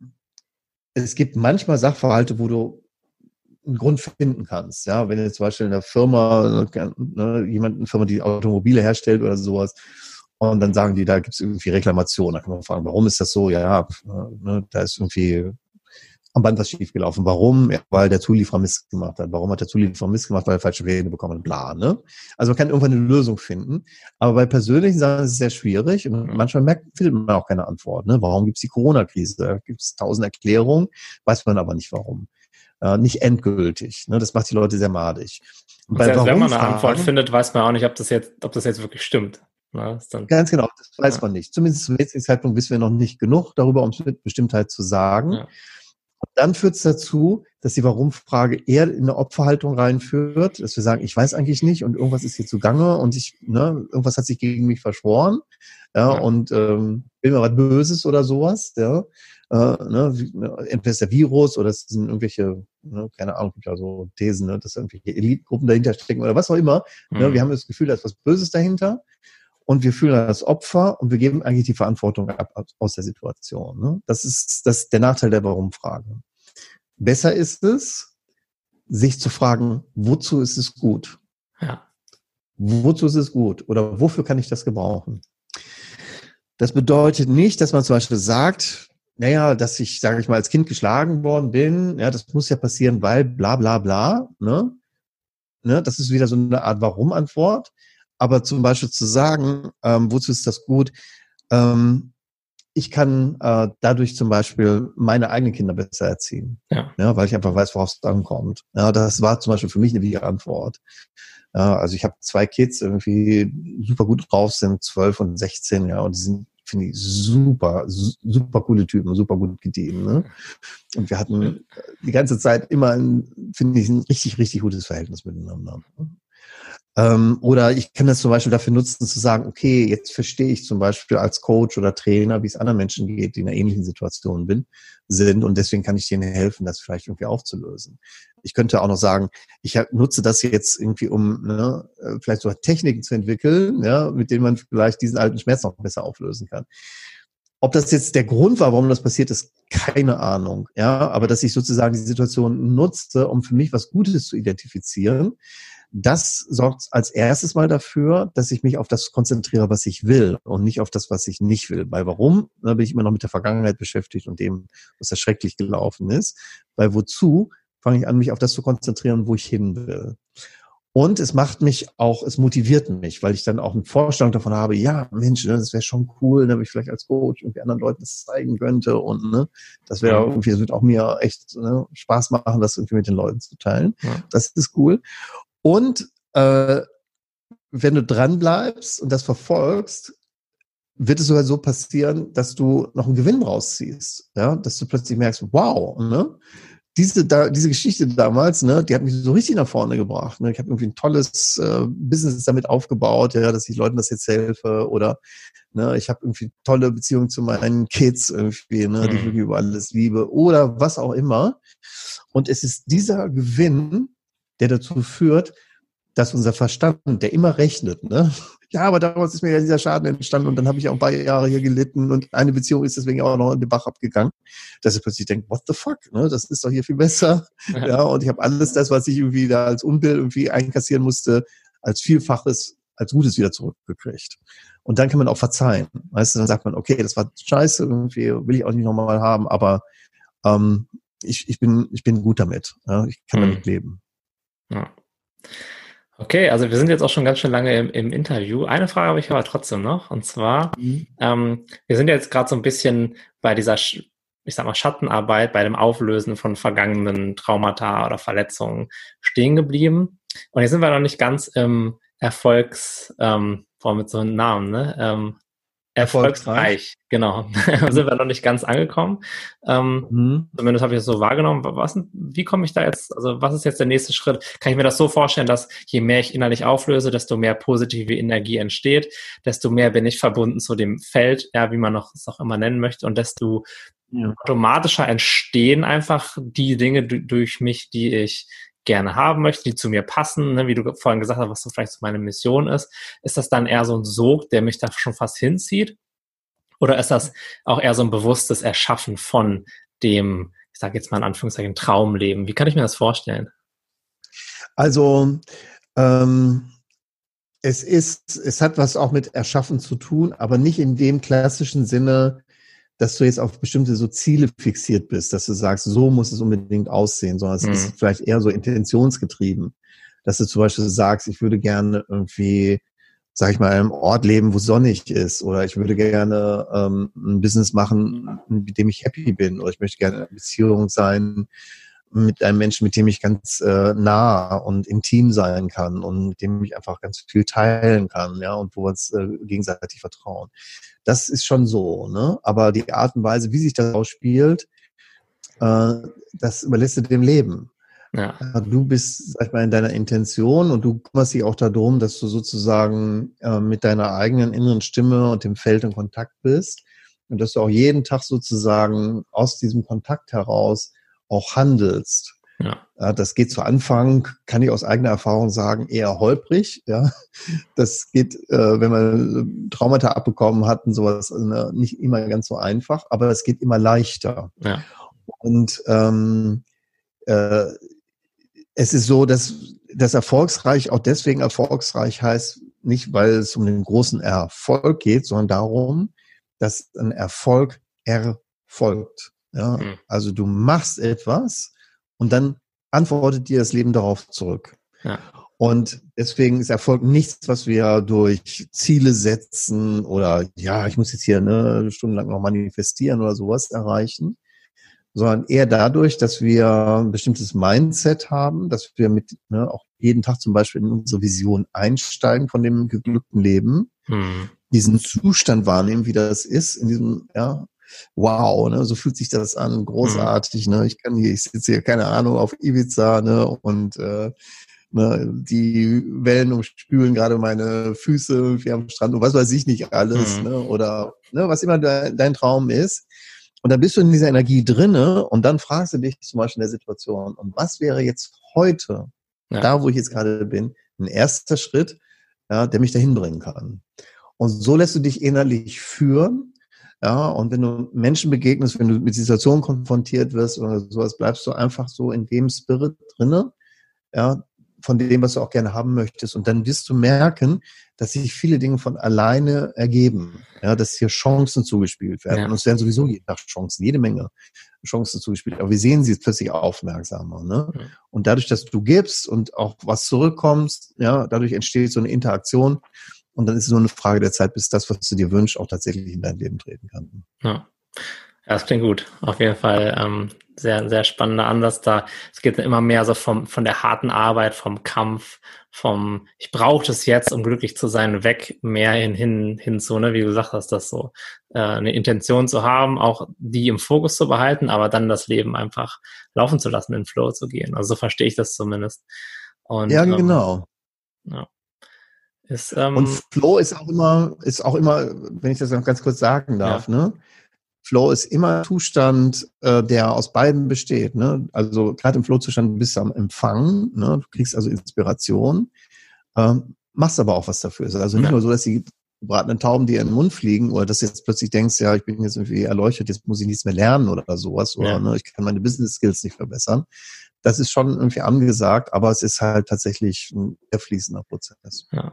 es gibt manchmal Sachverhalte, wo du einen Grund finden kannst. Ja, wenn jetzt zum Beispiel in einer Firma, ne, jemand, eine Firma, die Automobile herstellt oder sowas, und dann sagen die, da gibt es irgendwie Reklamationen. Da kann man fragen, warum ist das so? Ja, ne, da ist irgendwie am Band was schiefgelaufen. Warum? Ja, weil der Zulieferer Mist gemacht hat. Warum hat der Zulieferer Mist gemacht? Weil er falsche Pläne bekommen bla. Ne? Also man kann irgendwann eine Lösung finden. Aber bei persönlichen Sachen ist es sehr schwierig und manchmal merkt, findet man auch keine Antwort. Ne? Warum gibt es die Corona-Krise? Da gibt es tausend Erklärungen, weiß man aber nicht warum. Äh, nicht endgültig. Ne? Das macht die Leute sehr madig. Und selbst wenn man eine Antwort findet, weiß man auch nicht, ob das jetzt, ob das jetzt wirklich stimmt. Na, Ganz genau, das weiß ja. man nicht. Zumindest zum jetzigen Zeitpunkt wissen wir noch nicht genug darüber, um es mit Bestimmtheit zu sagen. Ja. Und dann führt es dazu, dass die Warum-Frage eher in eine Opferhaltung reinführt, dass wir sagen, ich weiß eigentlich nicht und irgendwas ist hier zugange und ich, ne, irgendwas hat sich gegen mich verschworen, ja, ja. und ähm, will mir was Böses oder sowas, ja. Äh, ne, ne, entweder ist der Virus oder es sind irgendwelche, ne, keine Ahnung, gibt ja so Thesen, ne, dass irgendwelche Elitgruppen dahinter stecken oder was auch immer. Mhm. Ne, wir haben das Gefühl, da ist was Böses dahinter und wir fühlen das Opfer und wir geben eigentlich die Verantwortung ab aus der Situation. Ne? Das, ist, das ist der Nachteil der Warum-Frage. Besser ist es, sich zu fragen, wozu ist es gut? Ja. Wozu ist es gut? Oder wofür kann ich das gebrauchen? Das bedeutet nicht, dass man zum Beispiel sagt, naja, dass ich, sage ich mal, als Kind geschlagen worden bin, ja, das muss ja passieren, weil bla bla bla. Ne? Ne? Das ist wieder so eine Art Warum-Antwort. Aber zum Beispiel zu sagen, ähm, wozu ist das gut? Ähm, ich kann äh, dadurch zum Beispiel meine eigenen Kinder besser erziehen, ja. ja weil ich einfach weiß, worauf es ankommt. Ja, das war zum Beispiel für mich eine wichtige Antwort. Ja, also ich habe zwei Kids, irgendwie super gut drauf sind, zwölf und sechzehn, ja, und die sind finde ich super, super coole Typen, super gut gediehen. Ne? Und wir hatten die ganze Zeit immer, finde ich, ein richtig, richtig gutes Verhältnis miteinander. Ähm, oder ich kann das zum Beispiel dafür nutzen, zu sagen, okay, jetzt verstehe ich zum Beispiel als Coach oder Trainer, wie es anderen Menschen geht, die in einer ähnlichen Situation bin, sind und deswegen kann ich denen helfen, das vielleicht irgendwie aufzulösen. Ich könnte auch noch sagen, ich nutze das jetzt irgendwie, um ne, äh, vielleicht so Techniken zu entwickeln, ja, mit denen man vielleicht diesen alten Schmerz noch besser auflösen kann. Ob das jetzt der Grund war, warum das passiert ist, keine Ahnung. Ja, aber dass ich sozusagen die Situation nutze, um für mich was Gutes zu identifizieren, das sorgt als erstes mal dafür, dass ich mich auf das konzentriere, was ich will und nicht auf das, was ich nicht will. Weil warum? Da bin ich immer noch mit der Vergangenheit beschäftigt und dem, was da schrecklich gelaufen ist. Weil wozu fange ich an, mich auf das zu konzentrieren, wo ich hin will. Und es macht mich auch, es motiviert mich, weil ich dann auch eine Vorstellung davon habe, ja, Mensch, ne, das wäre schon cool, ne, wenn ich vielleicht als Coach irgendwie anderen Leuten das zeigen könnte und ne, das wäre irgendwie, das wird auch mir echt ne, Spaß machen, das irgendwie mit den Leuten zu teilen. Ja. Das ist cool. Und äh, wenn du dran bleibst und das verfolgst, wird es sogar so passieren, dass du noch einen Gewinn rausziehst. Ja, dass du plötzlich merkst, wow, ne? Diese, da, diese Geschichte damals, ne, die hat mich so richtig nach vorne gebracht. Ne? Ich habe irgendwie ein tolles äh, Business damit aufgebaut, ja, dass ich Leuten das jetzt helfe oder ne, ich habe irgendwie tolle Beziehungen zu meinen Kids irgendwie, ne, die ich mhm. wirklich über alles liebe oder was auch immer. Und es ist dieser Gewinn, der dazu führt, dass unser Verstand, der immer rechnet, ne? *laughs* Ja, aber damals ist mir ja dieser Schaden entstanden und dann habe ich auch ein paar Jahre hier gelitten und eine Beziehung ist deswegen auch noch in den Bach abgegangen, dass ich plötzlich denke, what the fuck, ne? Das ist doch hier viel besser. Ja, und ich habe alles das, was ich irgendwie da als Unbill irgendwie einkassieren musste, als Vielfaches, als Gutes wieder zurückgekriegt. Und dann kann man auch verzeihen. Weißt du, dann sagt man, okay, das war scheiße, irgendwie will ich auch nicht nochmal haben, aber ähm, ich, ich, bin, ich bin gut damit. Ja? Ich kann mhm. damit leben. Ja. Okay, also wir sind jetzt auch schon ganz schön lange im, im Interview. Eine Frage habe ich aber trotzdem noch. Und zwar, mhm. ähm, wir sind jetzt gerade so ein bisschen bei dieser, ich sag mal, Schattenarbeit, bei dem Auflösen von vergangenen Traumata oder Verletzungen stehen geblieben. Und jetzt sind wir noch nicht ganz im Erfolgs, ähm, boah, mit so einem Namen, ne? Ähm, Erfolgsreich, genau. *laughs* sind wir noch nicht ganz angekommen. Ähm, mhm. Zumindest habe ich das so wahrgenommen. Was, wie komme ich da jetzt, also was ist jetzt der nächste Schritt? Kann ich mir das so vorstellen, dass je mehr ich innerlich auflöse, desto mehr positive Energie entsteht, desto mehr bin ich verbunden zu dem Feld, ja, wie man noch es auch immer nennen möchte, und desto ja. automatischer entstehen einfach die Dinge durch mich, die ich gerne haben möchte, die zu mir passen, ne, wie du vorhin gesagt hast, was so vielleicht so meine Mission ist, ist das dann eher so ein Sog, der mich da schon fast hinzieht? Oder ist das auch eher so ein bewusstes Erschaffen von dem, ich sage jetzt mal in Anführungszeichen, Traumleben? Wie kann ich mir das vorstellen? Also, ähm, es ist, es hat was auch mit Erschaffen zu tun, aber nicht in dem klassischen Sinne, dass du jetzt auf bestimmte so Ziele fixiert bist, dass du sagst, so muss es unbedingt aussehen, sondern es mhm. ist vielleicht eher so intentionsgetrieben, dass du zum Beispiel sagst, ich würde gerne irgendwie, sag ich mal, in einem Ort leben, wo sonnig ist, oder ich würde gerne ähm, ein Business machen, mit dem ich happy bin, oder ich möchte gerne in einer Beziehung sein, mit einem Menschen, mit dem ich ganz äh, nah und intim sein kann und mit dem ich einfach ganz viel teilen kann, ja, und wo wir uns äh, gegenseitig vertrauen. Das ist schon so, ne? Aber die Art und Weise, wie sich das ausspielt, äh, das überlässt du dem Leben. Ja. Du bist, sag ich mal, in deiner Intention und du kümmerst dich auch darum, dass du sozusagen äh, mit deiner eigenen inneren Stimme und dem Feld in Kontakt bist und dass du auch jeden Tag sozusagen aus diesem Kontakt heraus auch handelst. Ja. Das geht zu Anfang, kann ich aus eigener Erfahrung sagen, eher holprig. Ja, das geht, äh, wenn man Traumata abbekommen hat und sowas, ne, nicht immer ganz so einfach, aber es geht immer leichter. Ja. Und ähm, äh, es ist so, dass das erfolgsreich auch deswegen erfolgsreich heißt, nicht weil es um den großen Erfolg geht, sondern darum, dass ein Erfolg erfolgt. Ja, mhm. also du machst etwas und dann antwortet dir das Leben darauf zurück. Ja. Und deswegen ist Erfolg nichts, was wir durch Ziele setzen oder ja, ich muss jetzt hier eine stundenlang noch manifestieren oder sowas erreichen, sondern eher dadurch, dass wir ein bestimmtes Mindset haben, dass wir mit ne, auch jeden Tag zum Beispiel in unsere Vision einsteigen von dem geglückten Leben, hm. diesen Zustand wahrnehmen, wie das ist, in diesem ja, wow, ne, so fühlt sich das an, großartig, ne, ich kann hier, ich sitze hier, keine Ahnung, auf Ibiza, ne, und äh, ne, die Wellen umspülen gerade meine Füße irgendwie am Strand und was weiß ich nicht alles, mhm. ne, oder ne, was immer de dein Traum ist. Und dann bist du in dieser Energie drinne und dann fragst du dich zum Beispiel in der Situation, und was wäre jetzt heute, ja. da wo ich jetzt gerade bin, ein erster Schritt, ja, der mich dahin bringen kann. Und so lässt du dich innerlich führen ja, und wenn du Menschen begegnest, wenn du mit Situationen konfrontiert wirst oder sowas, bleibst du einfach so in dem Spirit drinne, ja, von dem, was du auch gerne haben möchtest. Und dann wirst du merken, dass sich viele Dinge von alleine ergeben. Ja, dass hier Chancen zugespielt werden. Ja. Und es werden sowieso jeden Tag Chancen, jede Menge Chancen zugespielt. Aber wir sehen sie jetzt plötzlich aufmerksamer. Ne? Ja. Und dadurch, dass du gibst und auch was zurückkommst, ja, dadurch entsteht so eine Interaktion, und dann ist es nur eine Frage der Zeit, bis das, was du dir wünschst, auch tatsächlich in dein Leben treten kann. Ja. Das klingt gut. Auf jeden Fall ähm, sehr, sehr spannender Ansatz da. Es geht immer mehr so vom, von der harten Arbeit, vom Kampf, vom ich brauche das jetzt, um glücklich zu sein, weg, mehr hin, hin, hin zu, ne, wie du gesagt hast, das so äh, eine Intention zu haben, auch die im Fokus zu behalten, aber dann das Leben einfach laufen zu lassen, in Flow zu gehen. Also so verstehe ich das zumindest. Und, ja, ähm, genau. Ähm, ja. Ist, ähm, und Flow ist auch immer, ist auch immer, wenn ich das noch ganz kurz sagen darf, ja. ne? Flow ist immer ein Zustand, äh, der aus beiden besteht. Ne? Also gerade im Flow-Zustand bist du am Empfang, ne? du kriegst also Inspiration, ähm, machst aber auch was dafür. Also nicht ja. nur so, dass die gebratenen Tauben dir in den Mund fliegen oder dass du jetzt plötzlich denkst, ja, ich bin jetzt irgendwie erleuchtet, jetzt muss ich nichts mehr lernen oder sowas oder ja. ne, ich kann meine Business Skills nicht verbessern. Das ist schon irgendwie angesagt, aber es ist halt tatsächlich ein fließender Prozess. Ja.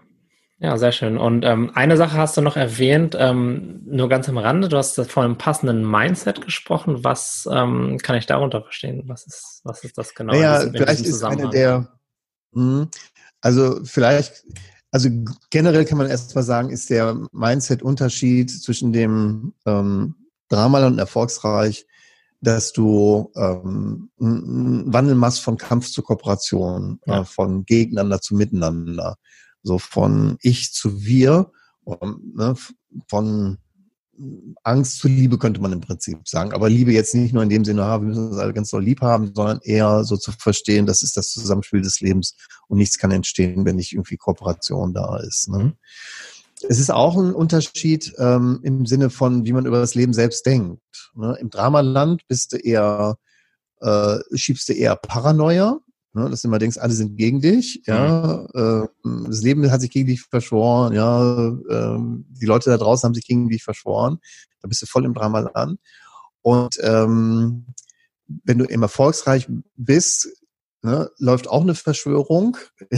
Ja, sehr schön. Und ähm, eine Sache hast du noch erwähnt, ähm, nur ganz am Rande. Du hast von einem passenden Mindset gesprochen. Was ähm, kann ich darunter verstehen? Was ist, was ist das genau? Naja, vielleicht ist eine der, mh, hm, Also vielleicht, also generell kann man erst mal sagen, ist der Mindset-Unterschied zwischen dem ähm, Dramaland und erfolgsreich, dass du ähm, einen Wandel machst von Kampf zu Kooperation, ja. äh, von Gegeneinander zu Miteinander, so von ich zu wir, um, ne, von Angst zu Liebe könnte man im Prinzip sagen. Aber Liebe jetzt nicht nur in dem Sinne, ah, wir müssen uns alle ganz doll lieb haben, sondern eher so zu verstehen, das ist das Zusammenspiel des Lebens und nichts kann entstehen, wenn nicht irgendwie Kooperation da ist. Ne? Es ist auch ein Unterschied ähm, im Sinne von, wie man über das Leben selbst denkt. Ne? Im Dramaland bist du eher, äh, schiebst du eher Paranoia, ne? dass du immer denkst, alle sind gegen dich. Ja, mhm. äh, das Leben hat sich gegen dich verschworen. Ja, äh, die Leute da draußen haben sich gegen dich verschworen. Da bist du voll im Dramaland. Und ähm, wenn du im erfolgsreich bist, ne, läuft auch eine Verschwörung, *laughs*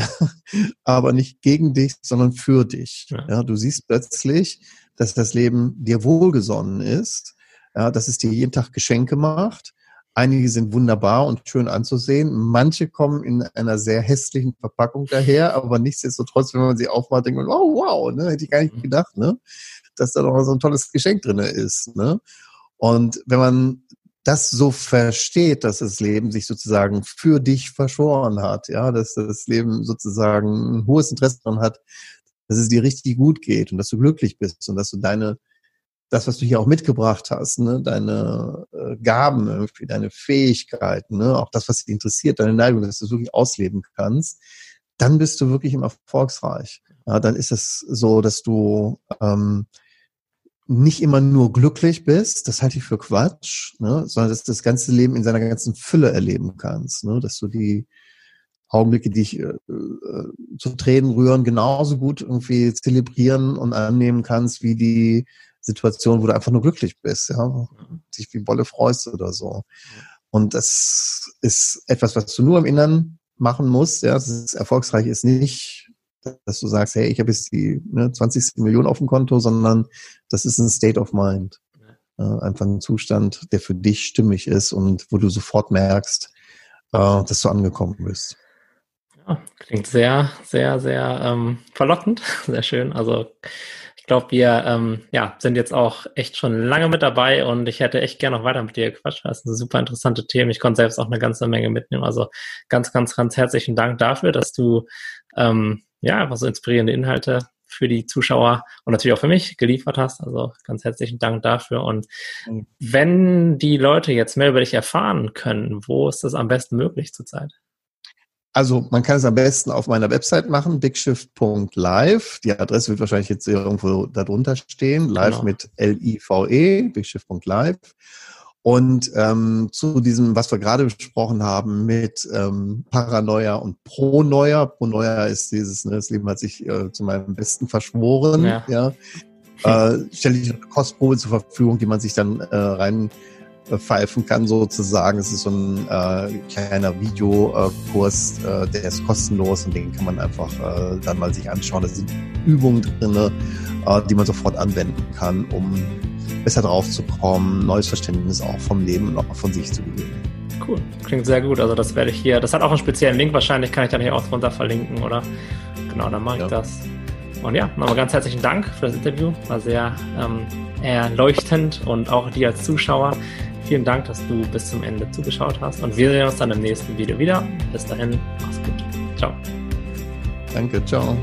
aber nicht gegen dich, sondern für dich. Ja. ja. du siehst plötzlich, dass das Leben dir wohlgesonnen ist, ja, dass es dir jeden Tag Geschenke macht. Einige sind wunderbar und schön anzusehen. Manche kommen in einer sehr hässlichen Verpackung daher, aber nichtsdestotrotz, wenn man sie aufmacht, denkt man, oh wow, ne, hätte ich gar nicht mhm. gedacht, ne, dass da noch so ein tolles Geschenk drinne ist. Ne? Und wenn man das so versteht, dass das Leben sich sozusagen für dich verschworen hat, ja, dass das Leben sozusagen ein hohes Interesse daran hat, dass es dir richtig gut geht und dass du glücklich bist und dass du deine, das, was du hier auch mitgebracht hast, ne, deine äh, Gaben, irgendwie, deine Fähigkeiten, ne, auch das, was dich interessiert, deine Neigung, dass du es wirklich ausleben kannst, dann bist du wirklich im Erfolgsreich. Ja, dann ist es so, dass du ähm, nicht immer nur glücklich bist, das halte ich für Quatsch, ne? sondern dass du das ganze Leben in seiner ganzen Fülle erleben kannst, ne? dass du die Augenblicke, die dich äh, äh, zu Tränen rühren, genauso gut irgendwie zelebrieren und annehmen kannst, wie die Situation, wo du einfach nur glücklich bist, ja, dich wie Bolle freust oder so. Und das ist etwas, was du nur im Inneren machen musst, ja, das ist erfolgreich ist nicht dass du sagst, hey, ich habe jetzt die ne, 20. Million auf dem Konto, sondern das ist ein State of Mind. Ja, einfach ein Zustand, der für dich stimmig ist und wo du sofort merkst, äh, dass du angekommen bist. Ja, klingt sehr, sehr, sehr ähm, verlockend, *laughs* sehr schön. Also ich glaube, wir ähm, ja, sind jetzt auch echt schon lange mit dabei und ich hätte echt gerne noch weiter mit dir gequatscht. Das sind super interessante Themen. Ich konnte selbst auch eine ganze Menge mitnehmen. Also ganz, ganz, ganz herzlichen Dank dafür, dass du ähm, ja, einfach so inspirierende Inhalte für die Zuschauer und natürlich auch für mich geliefert hast. Also ganz herzlichen Dank dafür. Und mhm. wenn die Leute jetzt mehr über dich erfahren können, wo ist das am besten möglich zurzeit? Also man kann es am besten auf meiner Website machen, bigshift.live. Die Adresse wird wahrscheinlich jetzt irgendwo darunter stehen. Live genau. mit L-I-V-E, bigshift.live. Und ähm, zu diesem, was wir gerade besprochen haben mit ähm, Paranoia und Pronoia. Pronoia ist dieses, ne, das Leben hat sich äh, zu meinem Besten verschworen. Ja. ja. *laughs* Äh, stelle ich eine Kostprobe zur Verfügung, die man sich dann äh, rein pfeifen kann sozusagen. Es ist so ein äh, kleiner Videokurs, äh, der ist kostenlos und den kann man einfach äh, dann mal sich anschauen. Da sind Übungen drinne, äh, die man sofort anwenden kann, um besser drauf zu kommen, neues Verständnis auch vom Leben und auch von sich zu gewinnen. Cool, klingt sehr gut. Also das werde ich hier, das hat auch einen speziellen Link, wahrscheinlich kann ich dann hier auch drunter verlinken, oder? Genau, dann mache ich ja. das. Und ja, nochmal ganz herzlichen Dank für das Interview. War sehr ähm, erleuchtend und auch dir als Zuschauer. Vielen Dank, dass du bis zum Ende zugeschaut hast. Und wir sehen uns dann im nächsten Video wieder. Bis dahin, mach's gut. Ciao. Danke, ciao.